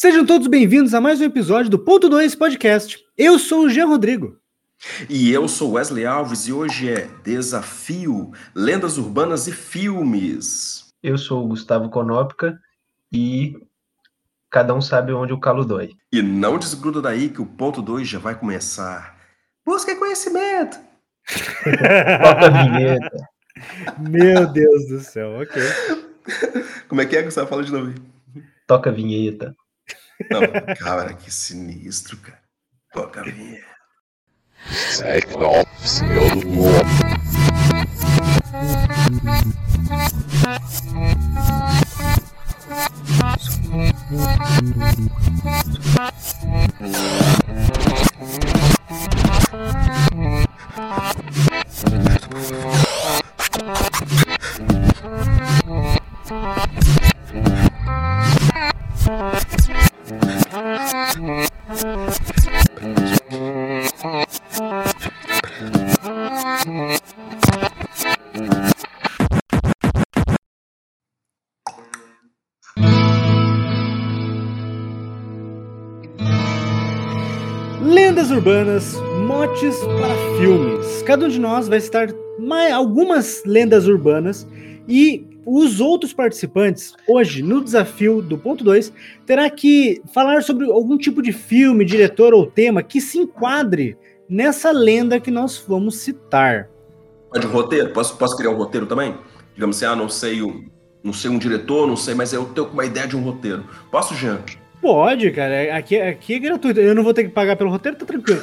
Sejam todos bem-vindos a mais um episódio do Ponto 2 Podcast. Eu sou o Jean Rodrigo. E eu sou Wesley Alves e hoje é Desafio, Lendas Urbanas e Filmes. Eu sou o Gustavo Conópica e cada um sabe onde o calo dói. E não desgruda daí que o ponto 2 já vai começar. Busca conhecimento. Toca a vinheta. Meu Deus do céu, ok. Como é que é, Gustavo? Fala de novo. Toca a vinheta. Não, cara, que sinistro, cara. Toca a vinheta. Meu nome. Motes para filmes. Cada um de nós vai citar mais, algumas lendas urbanas e os outros participantes, hoje, no desafio do ponto 2, terá que falar sobre algum tipo de filme, diretor ou tema que se enquadre nessa lenda que nós vamos citar. Pode um roteiro? Posso, posso criar um roteiro também? Digamos assim, ah, não sei, um, não sei um diretor, não sei, mas eu tenho uma ideia de um roteiro. Posso, Jean? Pode, cara. Aqui, aqui é gratuito. Eu não vou ter que pagar pelo roteiro, tá tranquilo.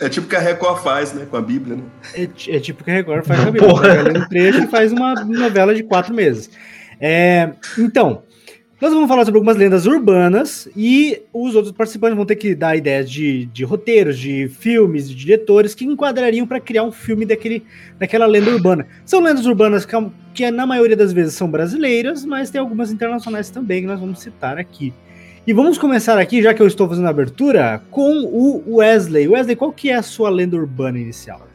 É tipo que a Record faz, né? Com a Bíblia, né? É, é tipo que a Record faz com a Bíblia. Ali um trecho e faz uma novela de quatro meses. É, então, nós vamos falar sobre algumas lendas urbanas e os outros participantes vão ter que dar ideias de, de roteiros, de filmes, de diretores que enquadrariam para criar um filme daquele, daquela lenda urbana. São lendas urbanas que, que na maioria das vezes são brasileiras, mas tem algumas internacionais também que nós vamos citar aqui. E vamos começar aqui, já que eu estou fazendo a abertura, com o Wesley. Wesley, qual que é a sua lenda urbana inicial?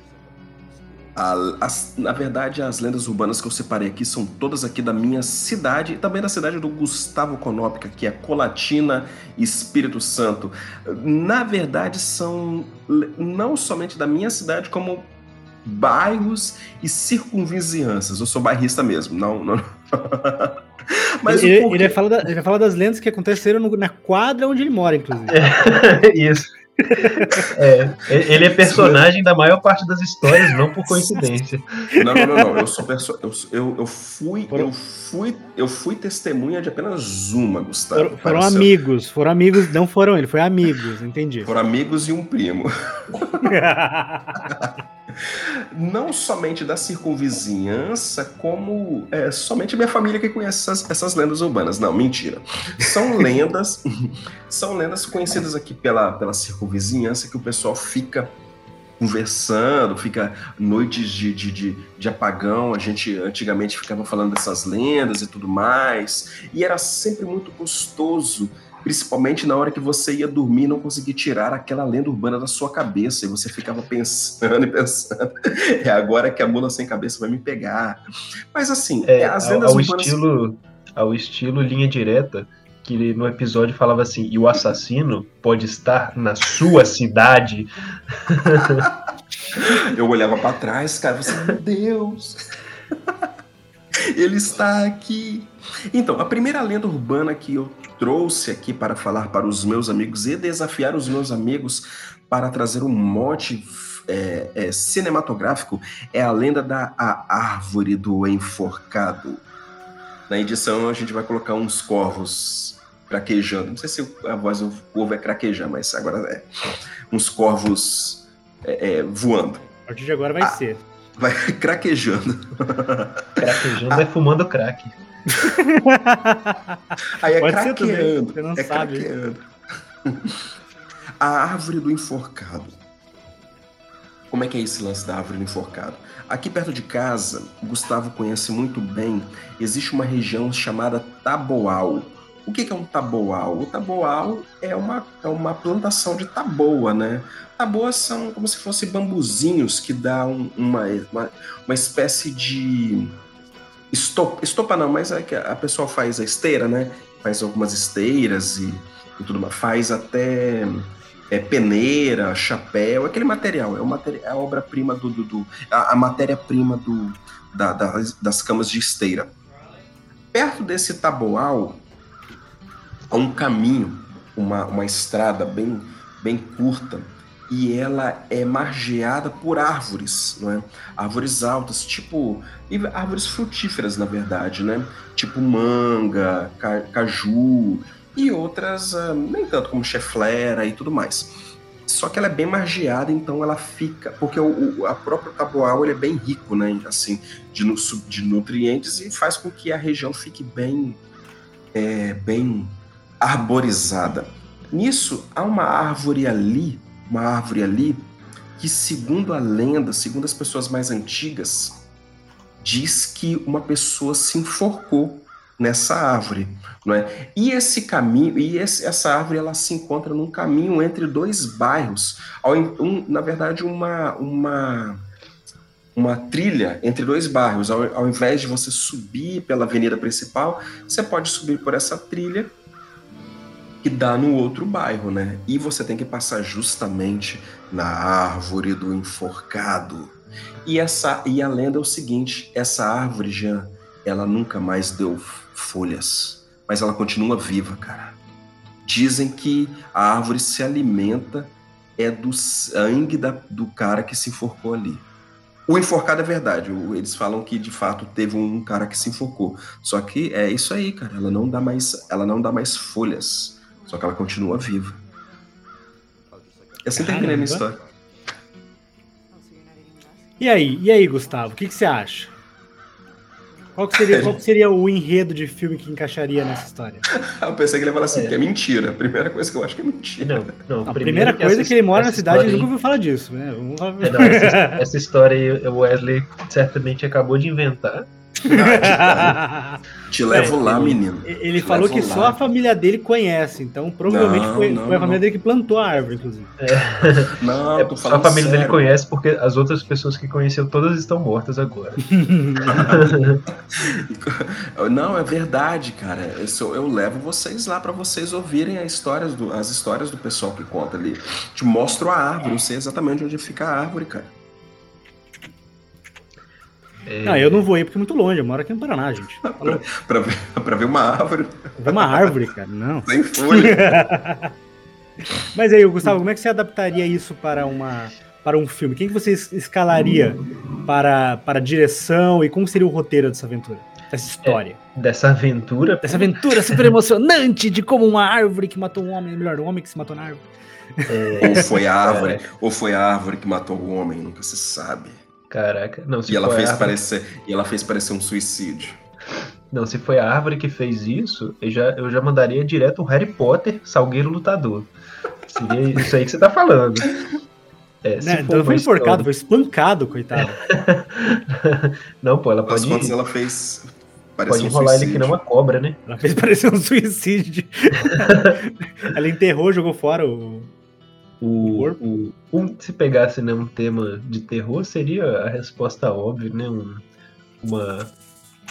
A- as- na verdade, as lendas urbanas que eu separei aqui são todas aqui da minha cidade e também da cidade do Gustavo Conópica, que é Colatina, Espírito Santo. Na verdade, são não somente da minha cidade, como bairros e circunvizinhanças. Eu sou bairrista mesmo, não. não... Mas ele, ele vai falar da- ele vai falar das lendas que aconteceram no- na quadra onde ele mora, inclusive. Isso. É, ele é personagem da maior parte das histórias, não por coincidência. Não, não, não, não. Eu sou perso... eu, eu, eu fui, Foram- eu fui, eu fui testemunha de apenas uma, Gustavo. Foram, seu- amigos, foram amigos, não foram ele, foi amigos, entendi. Foram amigos e um primo. Não somente da circunvizinhança, como é, somente minha família que conhece essas, essas lendas urbanas. Não, mentira. São lendas, são lendas conhecidas aqui pela, pela circunvizinhança que o pessoal fica conversando, fica noites de, de, de, de apagão. A gente antigamente ficava falando dessas lendas e tudo mais. E era sempre muito gostoso principalmente na hora que você ia dormir e não conseguia tirar aquela lenda urbana da sua cabeça, e você ficava pensando e pensando, é agora que a mula sem cabeça vai me pegar. Mas assim, É, as ao, lendas ao urbanas... estilo, ao estilo linha direta, que no episódio falava assim, e o assassino pode estar na sua cidade. Eu olhava pra trás, cara, você, meu Deus, ele está aqui. Então, a primeira lenda urbana que eu trouxe aqui para falar para os meus amigos e desafiar os meus amigos para trazer um mote é, é, cinematográfico é a lenda da a árvore do enforcado. Na edição a gente vai colocar uns corvos craquejando. Não sei se a voz do povo é craquejar, mas agora é. Uns corvos é, é, voando. A partir de agora vai Ah. ser. Vai craquejando. Craquejando é fumando crack. Aí é Pode craqueando. você não é sabe. craqueando. A árvore do enforcado. Como é que é esse lance da árvore do enforcado? Aqui perto de casa, o Gustavo conhece muito bem, existe uma região chamada Taboal. O que que é um taboal? O taboal é uma, é uma plantação de taboa, né? Taboas são como se fossem bambuzinhos que dão uma, uma, uma espécie de estopa, estopa não, mas é que a pessoa faz a esteira, né? Faz algumas esteiras e, e tudo mais. Faz até é, peneira, chapéu, aquele material. É, o é a obra-prima do, do, do, a, a matéria-prima do, da, das, das camas de esteira. Perto desse taboal há um caminho, uma, uma estrada bem, bem curta e ela é margeada por árvores, não é? Árvores altas, tipo árvores frutíferas, na verdade, né? Tipo manga, ca, caju e outras uh, nem tanto como cheflera e tudo mais. Só que ela é bem margeada, então ela fica, porque o, o a própria taboal é bem rico, né? Assim, de, de nutrientes e faz com que a região fique bem, é, bem arborizada. Nisso há uma árvore ali uma árvore ali que, segundo a lenda, segundo as pessoas mais antigas, diz que uma pessoa se enforcou nessa árvore, não é? E esse caminho, e esse, essa árvore, ela se encontra num caminho entre dois bairros, um, na verdade uma uma uma trilha entre dois bairros. Ao, ao invés de você subir pela avenida principal, você pode subir por essa trilha que dá no outro bairro, né? E você tem que passar justamente na árvore do enforcado. E essa e a lenda é o seguinte, essa árvore já ela nunca mais deu folhas, mas ela continua viva, cara. Dizem que a árvore se alimenta é do sangue da, do cara que se enforcou ali. O enforcado é verdade. Eles falam que de fato teve um cara que se enforcou. Só que é isso aí, cara. Ela não dá mais, ela não dá mais folhas. Só que ela continua viva. E assim termina a minha história. E aí, e aí, Gustavo, o que, que você acha? Qual que, seria, qual que seria o enredo de filme que encaixaria nessa história? eu pensei que ele ia falar assim, é. que é mentira. A primeira coisa que eu acho que é mentira. Não, não, a primeira coisa é que ele mora na cidade e nunca ouviu falar disso, né? Vamos falar... É, não, essa, essa história aí o Wesley certamente acabou de inventar. Te levo é, lá, ele, menino. Ele Te falou que lá. só a família dele conhece, então provavelmente não, foi, não, foi, a família não. dele que plantou a árvore, inclusive. É. Não, é, só a família sério. dele conhece porque as outras pessoas que conheceu todas estão mortas agora. não, é verdade, cara. Eu, sou, eu levo vocês lá para vocês ouvirem as histórias, do, as histórias do pessoal que conta ali. Te mostro a árvore, eu sei exatamente onde fica a árvore, cara. É... Não, eu não vou ir porque é muito longe, eu moro aqui no Paraná, gente. pra, pra, ver, pra ver uma árvore. Ver uma árvore, cara, não. Sem folha. Mas aí, Gustavo, como é que você adaptaria isso para uma para um filme? Quem que você escalaria para, para a direção e como seria o roteiro dessa aventura? Dessa história? É, dessa aventura? Dessa aventura super emocionante de como uma árvore que matou um homem, melhor, um homem que se matou na árvore. É, ou foi a árvore, é. ou foi a árvore que matou o homem, nunca se sabe. Caraca, não, se e ela fez árvore... parecer E ela fez parecer um suicídio. Não, se foi a árvore que fez isso, eu já, eu já mandaria direto o Harry Potter, Salgueiro Lutador. Seria isso aí que você tá falando. É, né, então foi enforcado, foi espancado, coitado. não, pô, ela pode. As contas ela fez. Pode um enrolar suicídio. ele que não uma cobra, né? Ela fez parecer um suicídio. ela enterrou, jogou fora o, o, o, um, se pegasse né, um tema de terror, seria a resposta óbvia, né? Um, uma,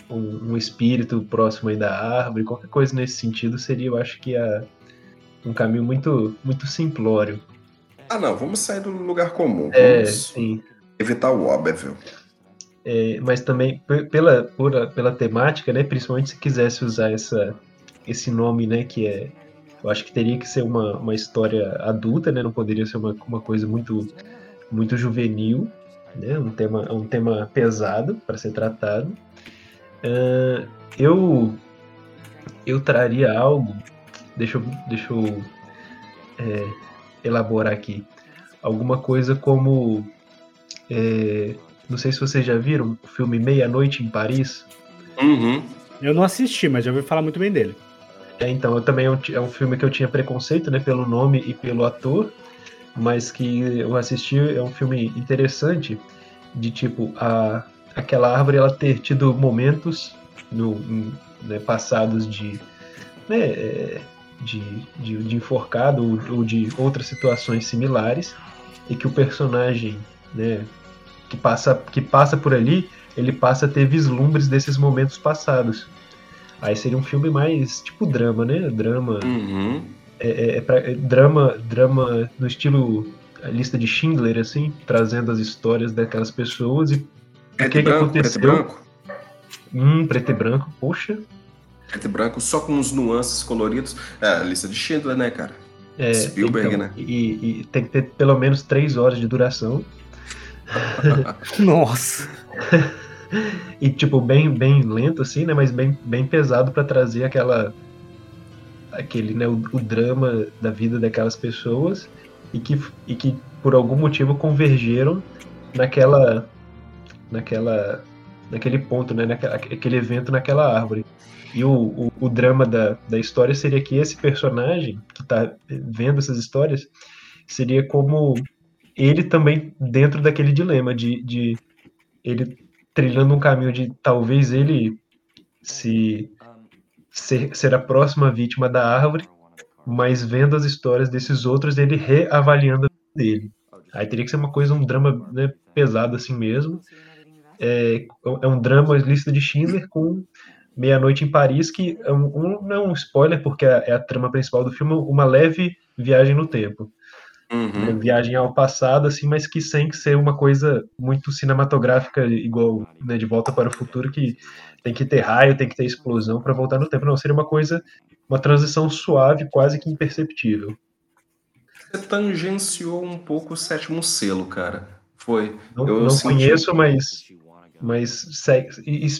um, um, espírito próximo aí da árvore, qualquer coisa nesse sentido seria, eu acho que, a, um caminho muito, muito simplório. Ah, não, vamos sair do lugar comum. É, sim. Evitar o óbvio. É, mas também pela, pela, pela temática, né? Principalmente se quisesse usar essa, esse nome, né? Que é eu acho que teria que ser uma, uma história adulta, né? Não poderia ser uma, uma coisa muito, muito juvenil, né? Um tema, um tema pesado para ser tratado. Uh, eu eu traria algo, deixa eu, deixa eu é, elaborar aqui, alguma coisa como, é, não sei se vocês já viram o filme Meia Noite em Paris. Uhum. Eu não assisti, mas já ouvi falar muito bem dele. É, então, eu também é um filme que eu tinha preconceito, né, pelo nome e pelo ator, mas que eu assisti, é um filme interessante, de tipo, a, aquela árvore ela ter tido momentos no, né, passados de, né, é, de, de, de, enforcado ou, ou de outras situações similares, e que o personagem, né, que passa, que passa por ali, ele passa a ter vislumbres desses momentos passados. Aí seria um filme mais tipo drama, né? Drama. Uhum. É, é, é pra, é drama, drama no estilo a lista de Schindler, assim, trazendo as histórias daquelas pessoas e preto o que, branco, que aconteceu. Preto e branco. Hum, preto e branco, poxa. Preto e branco, só com uns nuances coloridos. É, a lista de Schindler, né, cara? É, Spielberg, então, né? E, e, tem que ter pelo menos três horas de duração. Nossa! e tipo, bem, bem lento, assim, né? Mas bem, bem pesado para trazer aquela. aquele, né? O, o, drama da vida daquelas pessoas e que, e que por algum motivo convergeram naquela. naquela. naquele ponto, né? Naquela, aquele evento naquela árvore. E o, o, o, drama da, da história seria que esse personagem que está vendo essas histórias seria como ele também dentro daquele dilema de, de ele trilhando um caminho de talvez ele se ser, ser a próxima vítima da árvore, mas vendo as histórias desses outros, ele reavaliando dele. Aí teria que ser uma coisa, um drama né, pesado assim mesmo. É, é um drama lista de Schindler com Meia-Noite em Paris, que é um, um, não é um spoiler, porque é, é a trama principal do filme, uma leve viagem no tempo. Uhum. Viagem ao passado, assim, mas que sem ser uma coisa muito cinematográfica, igual né, De Volta para o Futuro, que tem que ter raio, tem que ter explosão para voltar no tempo. Não, seria uma coisa, uma transição suave, quase que imperceptível. Você tangenciou um pouco o sétimo selo, cara. Foi. Não, eu não conheço, mas mas segue,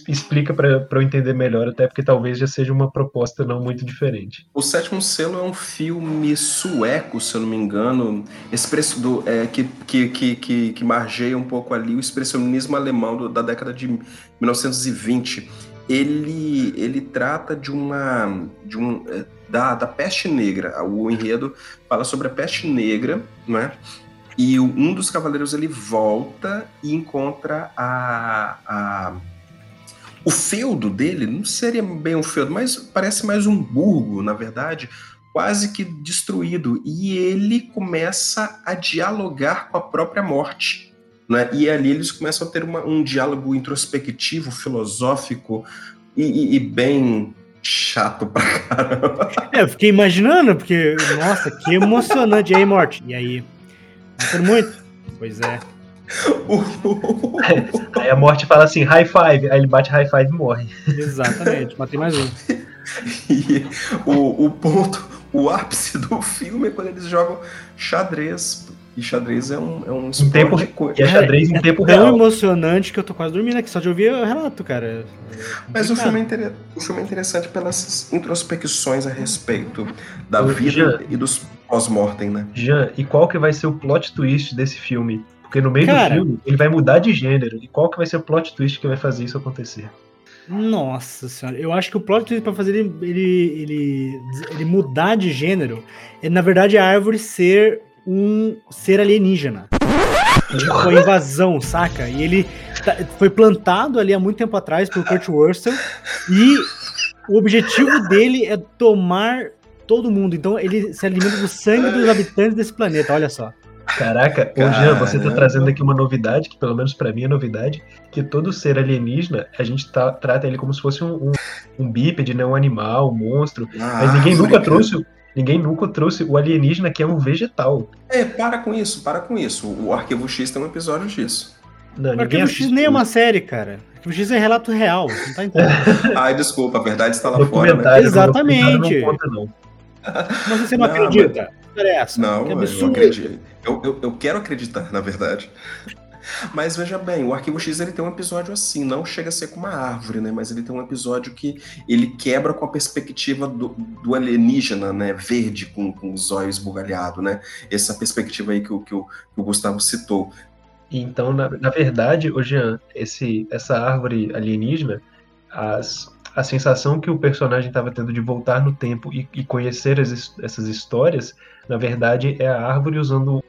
explica para eu entender melhor, até porque talvez já seja uma proposta não muito diferente. O Sétimo Selo é um filme sueco, se eu não me engano, expresso do, é, que, que, que, que, que margeia um pouco ali o expressionismo alemão do, da década de 1920. Ele, ele trata de uma. De um, é, da, da peste negra. O enredo fala sobre a peste negra, não é? E um dos cavaleiros ele volta e encontra a, a o feudo dele não seria bem um feudo, mas parece mais um burgo, na verdade, quase que destruído. E ele começa a dialogar com a própria morte. Né? E ali eles começam a ter uma, um diálogo introspectivo, filosófico e, e, e, bem chato pra caramba. É, eu fiquei imaginando, porque, nossa, que emocionante. E aí, morte? E aí? Matando muito? Pois é. aí a morte fala assim, high five. Aí ele bate high five e morre. Exatamente, matei mais um. E o, o ponto, o ápice do filme é quando eles jogam xadrez. E xadrez é um, é um, um tempo de coisa. E é xadrez em é tempo tão real. emocionante que eu tô quase dormindo aqui, só de ouvir o relato, cara. Mas o filme, é inter... o filme é interessante pelas introspecções a respeito da vida Jean, e dos pós-mortem, né? Jean, e qual que vai ser o plot twist desse filme? Porque no meio cara, do filme ele vai mudar de gênero. E qual que vai ser o plot twist que vai fazer isso acontecer? Nossa senhora, eu acho que o plot twist para fazer ele, ele, ele, ele, mudar de gênero é, na verdade, a árvore ser um ser alienígena. Tipo, a invasão, saca? E ele tá, foi plantado ali há muito tempo atrás pelo Kurt Russell e o objetivo dele é tomar todo mundo. Então ele se alimenta do sangue dos habitantes desse planeta, olha só. Caraca, ô Jean, você tá trazendo aqui uma novidade, que pelo menos para mim é novidade, que todo ser alienígena, a gente tá, trata ele como se fosse um, um, um bípede, né? Um animal, um monstro. Ah, mas ninguém nunca trouxe. Ninguém nunca trouxe o alienígena que é um vegetal. É, para com isso, para com isso. O Arquivo X tem um episódio disso. Não, o Arquivo X nem é uma série, cara. O Arquivo X é relato real, não tá entendendo. Ai, desculpa, a verdade está lá fora. Né? Exatamente. Não conta, não. Mas você não, não acredita? Mas... É essa. Não, que eu acredito. Eu, eu, eu quero acreditar, na verdade. Mas veja bem, o Arquivo X ele tem um episódio assim, não chega a ser com uma árvore, né? Mas ele tem um episódio que ele quebra com a perspectiva do, do alienígena, né? Verde, com, com os olhos esbugalhados, né? Essa perspectiva aí que o, que o, que o Gustavo citou. Então, na, na verdade, o Jean, esse, essa árvore alienígena, as, a sensação que o personagem estava tendo de voltar no tempo e, e conhecer as, essas histórias, na verdade, é a árvore usando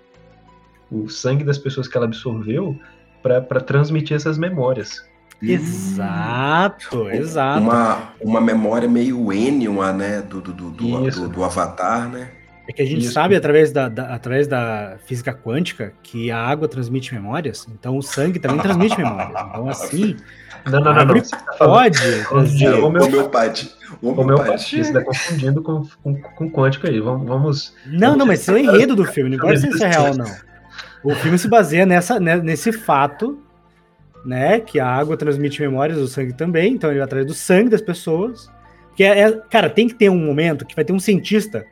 o sangue das pessoas que ela absorveu para transmitir essas memórias. Exato, hum. exato. Uma, uma memória meio Enion, né, do, do, do, do, do, Avatar, né? É que a gente Isso. sabe, através da, da, através da física quântica, que a água transmite memórias, então o sangue também transmite memórias. Então, assim. Não, não, não, não. Tá pode. Trazer... Homeopate. Homeopate. Você está confundindo com, com, com quântico aí. Vamos. vamos não, vamos... não, mas isso é o enredo do filme, não importa se isso é real ou não. O filme se baseia nessa, né, nesse fato, né? Que a água transmite memórias, o sangue também, então ele vai atrás do sangue das pessoas. Que é, é, cara, tem que ter um momento que vai ter um cientista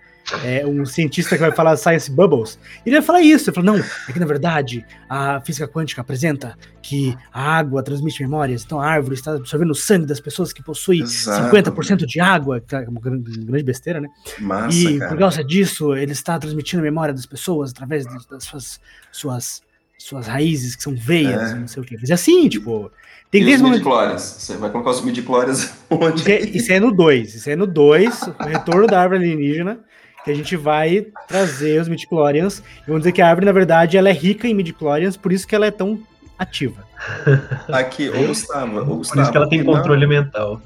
é, um cientista que vai falar Science Bubbles, ele vai falar isso, ele fala, não, é que na verdade a física quântica apresenta que a água transmite memórias, então a árvore está absorvendo o sangue das pessoas que possuem Exato. 50% de água, que é uma grande besteira, né? Massa, e cara. por causa disso, ele está transmitindo a memória das pessoas através das suas, suas, suas raízes, que são veias, é. não sei o que. Mas é assim, tipo... Tem e os midichlorians? Você vai colocar os midichlorians onde? Isso é, isso é no 2, isso é no 2, o retorno da árvore alienígena, que a gente vai trazer os midichlorians. E vamos dizer que a árvore, na verdade, ela é rica em midichlorians, por isso que ela é tão ativa. Aqui, ô Gustavo, ô Gustavo. Por isso que ela tem controle não... mental.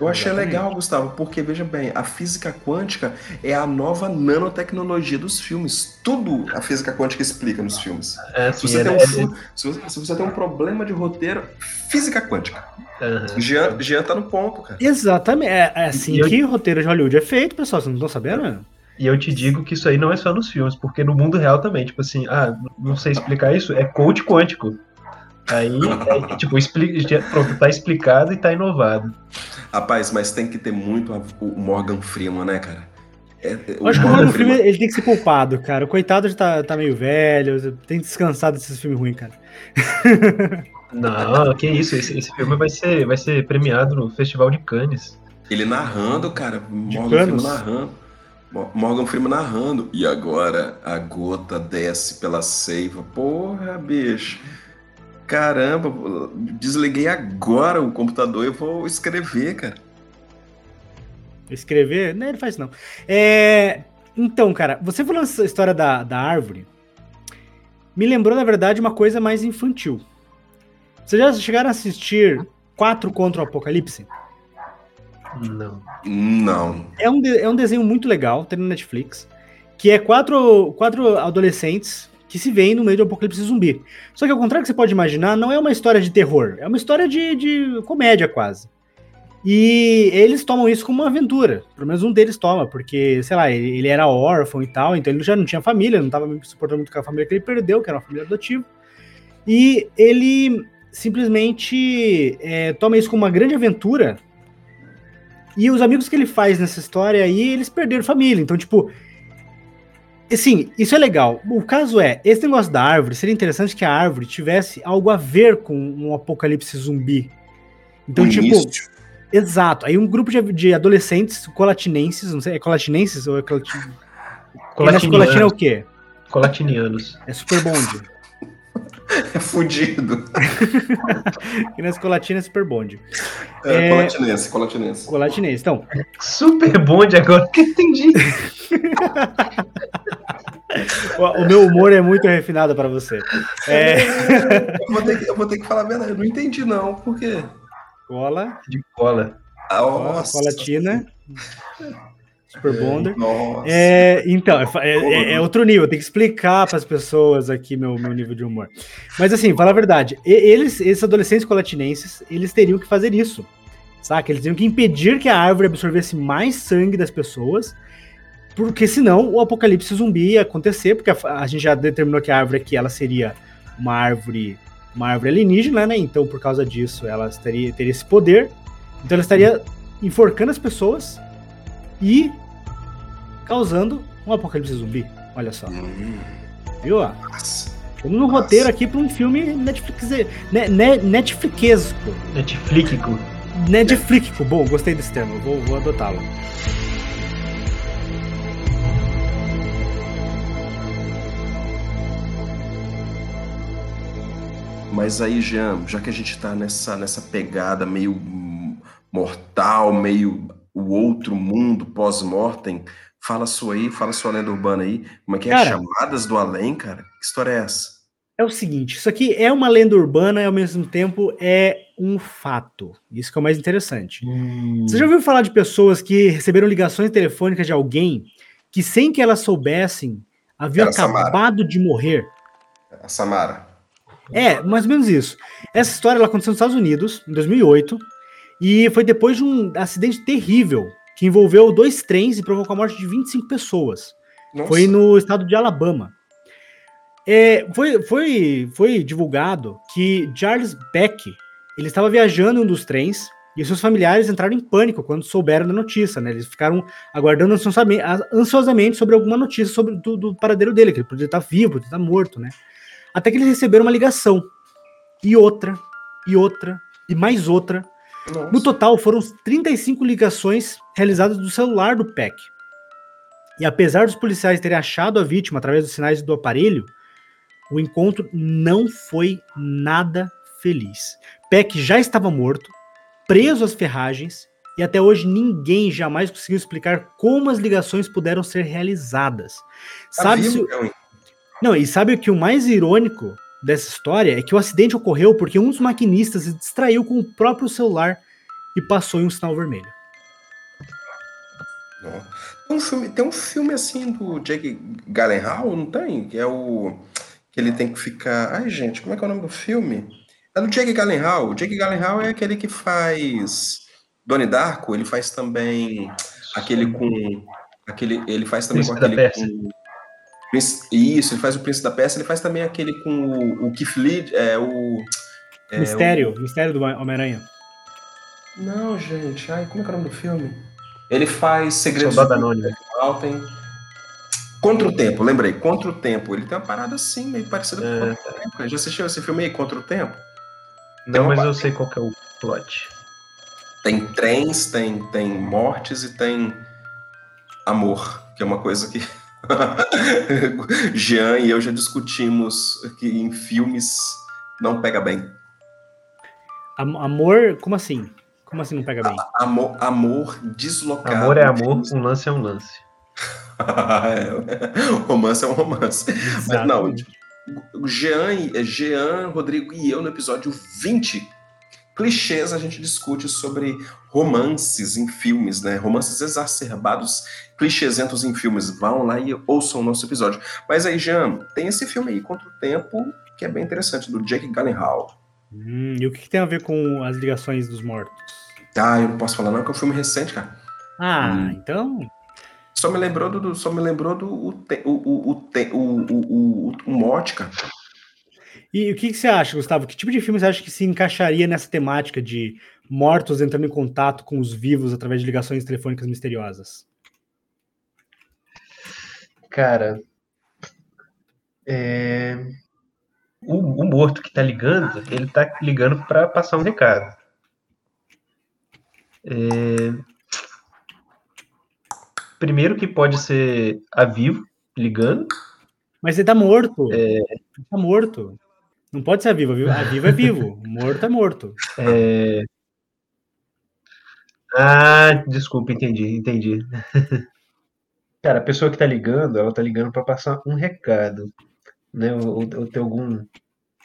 Eu achei Exatamente. legal, Gustavo, porque veja bem, a física quântica é a nova nanotecnologia dos filmes. Tudo a física quântica explica nos filmes. É, se, você é, tem um, é, se, você, se, você, tem um, problema de roteiro, física quântica. Uhum. Jean, Jean tá no ponto, cara. Exatamente. É, é assim e que eu... o roteiro de Hollywood é feito, pessoal. Vocês não estão sabendo? E eu te digo que isso aí não é só nos filmes, porque no mundo real também, tipo assim, ah, não sei explicar isso, é coach quântico. Aí, é, tipo, explica, pronto, tá explicado e tá inovado. Rapaz, mas tem que ter muito o Morgan Freeman, né, cara? É, é eu acho que o Morgan Freeman, ele tem que ser poupado, cara. O coitado já tá, tá meio velho, tem que descansar desses filmes ruins, cara. Não, que isso, esse, esse filme vai ser, vai ser premiado no Festival de Cannes. Ele narrando, cara, Morgan Freeman narrando. Morgan Freeman narrando. E agora a gota desce pela seiva. Porra, bicho. Caramba, desliguei agora o computador e vou escrever, cara. Escrever? Não, ele faz não. É... Então, cara, você falando essa história da, da árvore, me lembrou, na verdade, uma coisa mais infantil. Vocês já chegaram a assistir 4 contra o Apocalipse? Não. Não. É um, é um desenho muito legal, tem no Netflix, que é quatro, quatro adolescentes que se veem no meio do apocalipse zumbi. Só que ao contrário que você pode imaginar, não é uma história de terror, é uma história de, de comédia quase. E eles tomam isso como uma aventura. Pelo menos um deles toma, porque, sei lá, ele, ele era órfão e tal, então ele já não tinha família, não estava suportando muito com a família que ele perdeu, que era uma família adotiva. E ele simplesmente é, toma isso como uma grande aventura e os amigos que ele faz nessa história aí, eles perderam família. Então, tipo. Assim, isso é legal. O caso é, esse negócio da árvore, seria interessante que a árvore tivesse algo a ver com um apocalipse zumbi. Então, tipo. Exato. Aí um grupo de, de, adolescentes colatinenses, não sei, é colatinenses ou é colatin... Colatina é o quê? Colatinianos. É super bonde. É fudido. Criança colatina é super bonde. É, é, colatinense, colatinense. Colatinense, então. Super bonde agora que entendi. o, meu humor é muito refinado para você. É... Eu, vou que, eu, vou ter que, falar a verdade, eu não entendi não, por quê? Cola. De cola. Ah, nossa. Colatina. Super Bonder. É, então, é, é, é, outro nível, tem que explicar para as pessoas aqui meu, meu nível de humor. Mas assim, fala a verdade, eles, esses adolescentes colatinenses, eles teriam que fazer isso, saca? Eles teriam que impedir que a árvore absorvesse mais sangue das pessoas, porque senão o apocalipse zumbi ia acontecer, porque a, a gente já determinou que a árvore aqui, ela seria uma árvore, uma árvore alienígena, né? Então, por causa disso, ela teria, teria esse poder, então ela estaria enforcando as pessoas e causando um apocalipse zumbi. Olha só. Hum. Viu? Nossa. no roteiro aqui para um filme Netflix, ne, ne, Netflixesco. Netflixico. Netflixico. Bom, gostei desse termo. Vou, vou adotá-lo. Mas aí, Jean, já que a gente tá nessa, nessa pegada meio mortal, meio o outro mundo pós-mortem. Fala sua aí, fala sua lenda urbana aí. Como é que é? Cara, Chamadas do além, cara? Que história é essa? É o seguinte, isso aqui é uma lenda urbana e ao mesmo tempo é um fato. Isso que é o mais interessante. Hum. Você já ouviu falar de pessoas que receberam ligações telefônicas de alguém que sem que elas soubessem, haviam Era a Samara. acabado de morrer. A Samara. É, mais ou menos isso. Essa história ela aconteceu nos Estados Unidos, em 2008, e foi depois de um acidente terrível que envolveu dois trens e provocou a morte de 25 pessoas. Nossa. Foi no estado de Alabama. É, foi, foi, foi divulgado que Charles Beck ele estava viajando em um dos trens e seus familiares entraram em pânico quando souberam da notícia. Né? Eles ficaram aguardando ansiosamente, sobre alguma notícia sobre do, do paradeiro dele, que ele poderia estar vivo, poderia estar morto, né? Até que eles receberam uma ligação e outra e outra e mais outra. Nossa. No total foram 35 ligações realizadas do celular do Peck. E apesar dos policiais terem achado a vítima através dos sinais do aparelho, o encontro não foi nada feliz. Peck já estava morto, preso às ferragens, e até hoje ninguém jamais conseguiu explicar como as ligações puderam ser realizadas. Tá Sabe vivo, se, Cauê? não, e sabe o que o mais irônico dessa história é que o acidente ocorreu porque um dos maquinistas se distraiu com o próprio celular e passou em um sinal vermelho. Não. Tem um filme, tem um filme assim do Jake Gyllenhaal, não tem? Que é o que ele tem que ficar. Ai, gente, como é que é o nome do filme? É do Jake Gyllenhaal. O Jake Gyllenhaal é aquele que faz Donnie Darko. Ele faz também aquele com aquele. Ele faz também Príncipe com aquele isso. Ele faz o Príncipe da Pérsia. Ele faz também aquele com o, o Keith Lee, é o é, mistério, mistério do Homem-Aranha. Não, gente. Ai, como é que é o nome do filme? Ele faz Segredos Soldado do Anônimo. Alten. Contra o Tempo, lembrei. Contra o Tempo. Ele tem uma parada assim, meio parecida É. com Contra o Tempo. Já assistiu esse filme aí, Contra o Tempo? Não, uma mas eu sei qual que é o plot. Tem trens, tem, tem mortes e tem amor, que é uma coisa que Jean e eu já discutimos que em filmes não pega bem. Am- Amor, como assim? Como assim não pega bem? Amor, amor deslocado. Amor é amor, um lance é um lance. É, romance é um romance. Mas não, Exatamente. Jean, Jean, Rodrigo e eu no episódio 20, clichês, a gente discute sobre romances em filmes, né? Romances exacerbados, clichêsentos em filmes. Vão lá e ouçam o nosso episódio. Mas aí, Jean, tem esse filme aí, Contra o Tempo, que é bem interessante, do Jake Gyllenhaal. Hum, e o que, que tem a ver com as ligações dos mortos? Ah, eu não posso falar não, que é um filme recente, cara. Ah, Hum. então. Só me lembrou do, só me lembrou do o, o, o, o, o, o, o, o mote, cara. E o que, que você acha, Gustavo? Que tipo de filme você acha que se encaixaria nessa temática de mortos entrando em contato com os vivos através de ligações telefônicas misteriosas? Cara, é, o, o morto que tá ligando, ele tá ligando para passar um recado. É, Primeiro que pode ser a vivo ligando, Mas ele tá morto. É. Ele tá morto. Não pode ser a vivo. A vivo, a vivo é vivo. Morto é morto. É... Ah, desculpa, entendi, entendi. Cara, a pessoa que tá ligando, ela tá ligando para passar um recado, né? Ou, ou- ter algum,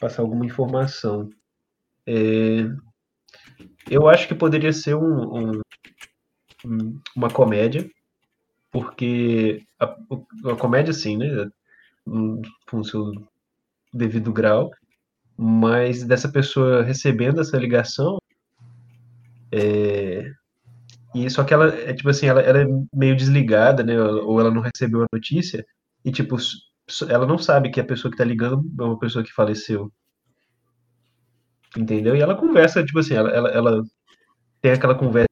passar alguma informação. É, Eu acho que poderia ser um, um- um- uma comédia, porque a, a comédia, sim, né? Com seu devido grau, mas dessa pessoa recebendo essa ligação, é, e só que ela é tipo assim, ela, ela é meio desligada, né? Ou ela não recebeu a notícia, e tipo, ela não sabe que a pessoa que tá ligando é uma pessoa que faleceu. Entendeu? E ela conversa, tipo assim, ela, ela, ela tem aquela conversa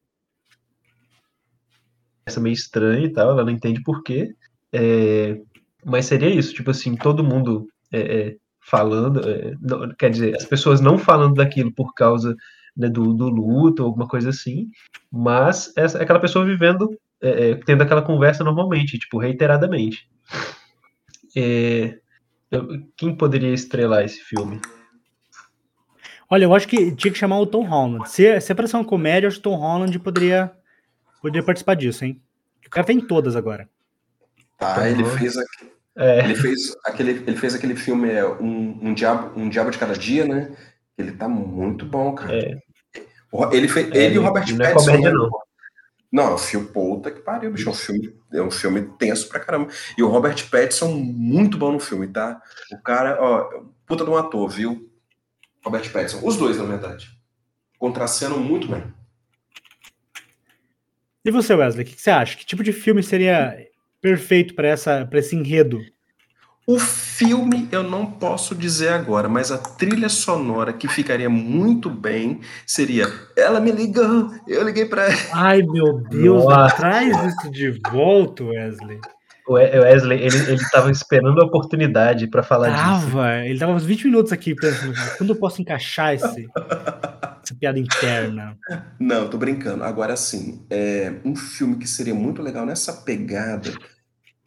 meio estranha e tal, ela não entende por quê. É, mas seria isso, tipo assim, todo mundo é, é, falando, é, não- quer dizer, as pessoas não falando daquilo por causa né, do, do luto ou alguma coisa assim, mas essa, aquela pessoa vivendo, é, é, tendo aquela conversa normalmente, tipo, reiteradamente. É, eu- quem poderia estrelar esse filme? Olha, eu acho que tinha que chamar o Tom Holland. Se, se é pra ser uma comédia, eu acho que o Tom Holland poderia, poderia participar disso, hein? O cara tá em todas agora. Tá, ele fez, aqu- É, ele fez aquele, ele fez aquele filme é, um, um diabo, um diabo de cada dia, né? Ele tá muito bom, cara. É. O- Ele fez, É, ele e o Robert não é Pattinson. comédia, né? não. Não, é um filme, puta que pariu, bicho. É um filme, é um filme tenso pra caramba. E o Robert Pattinson, muito bom no filme, tá? O cara, ó, puta de um ator, viu? Robert Pattinson. Os dois, na verdade. Contracenam muito bem. E você, Wesley, o que você acha? Que tipo de filme seria perfeito para esse enredo? O filme eu não posso dizer agora, mas a trilha sonora que ficaria muito bem seria Ela me ligou, eu liguei para ela. Ai, meu Deus, traz isso de volta, Wesley. O Wesley, ele, ele tava esperando a oportunidade para falar tava, disso. Ele tava uns 20 minutos aqui pensando, quando eu posso encaixar esse, essa piada interna? Não, tô brincando. Agora sim, é, um filme que seria muito legal nessa pegada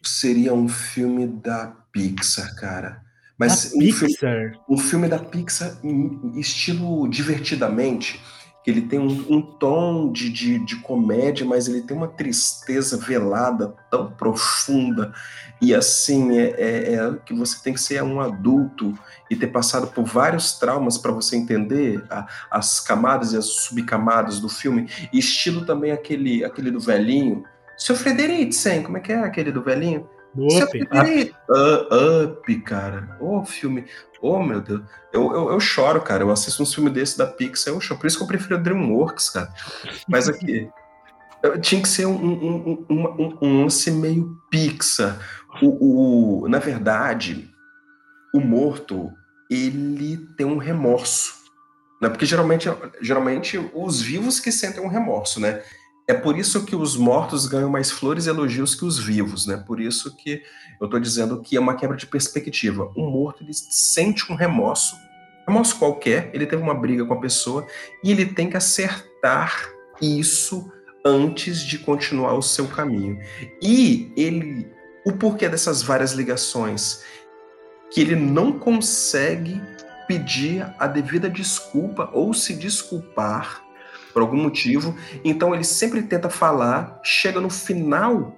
seria um filme da Pixar, cara. Mas um Pixar? Filme, um filme da Pixar estilo divertidamente, que ele tem um, um tom de, de, de, comédia, mas ele tem uma tristeza velada tão profunda. E assim, é, é, é que você tem que ser um adulto e ter passado por vários traumas para você entender a, as camadas e as subcamadas do filme. E estilo também aquele, aquele do velhinho. Seu Fredericksen, como é que é aquele do velhinho? Up. Up. Uh, up, cara. Ô, oh, filme. Oh, meu Deus. Eu, eu, eu, choro, cara. Eu assisto um filme desse da Pixar, eu choro. Por isso que eu prefiro DreamWorks, cara. Mas aqui. tinha que ser um, um, um, um, lance meio Pixar. O, o, na verdade, o morto, ele tem um remorso. Né? Porque geralmente, geralmente os vivos que sentem um remorso, né? É por isso que os mortos ganham mais flores e elogios que os vivos, né? Por isso que eu estou dizendo que é uma quebra de perspectiva. O morto ele sente um remorso, remorso qualquer, ele teve uma briga com a pessoa e ele tem que acertar isso antes de continuar o seu caminho. E ele, o porquê dessas várias ligações, que ele não consegue pedir a devida desculpa ou se desculpar por algum motivo. Então ele sempre tenta falar, chega no final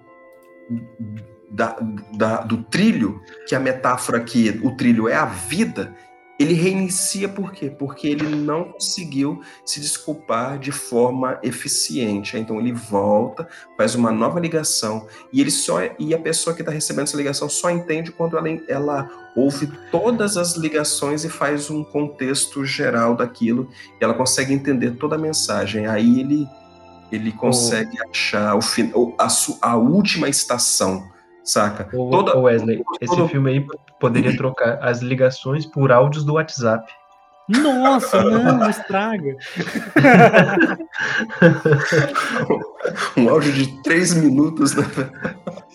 da, da, do trilho, que a metáfora aqui, o trilho é a vida, ele reinicia por quê? Porque ele não conseguiu se desculpar de forma eficiente. Então ele volta, faz uma nova ligação e ele só e a pessoa que está recebendo essa ligação só entende quando ela, ela ouve todas as ligações e faz um contexto geral daquilo. E ela consegue entender toda a mensagem. Aí ele ele consegue oh. achar o a, a última estação saca? Ô, Toda, Wesley, esse filme aí poderia trocar as ligações por áudios do WhatsApp. Nossa, não, estraga. um áudio de três minutos, né?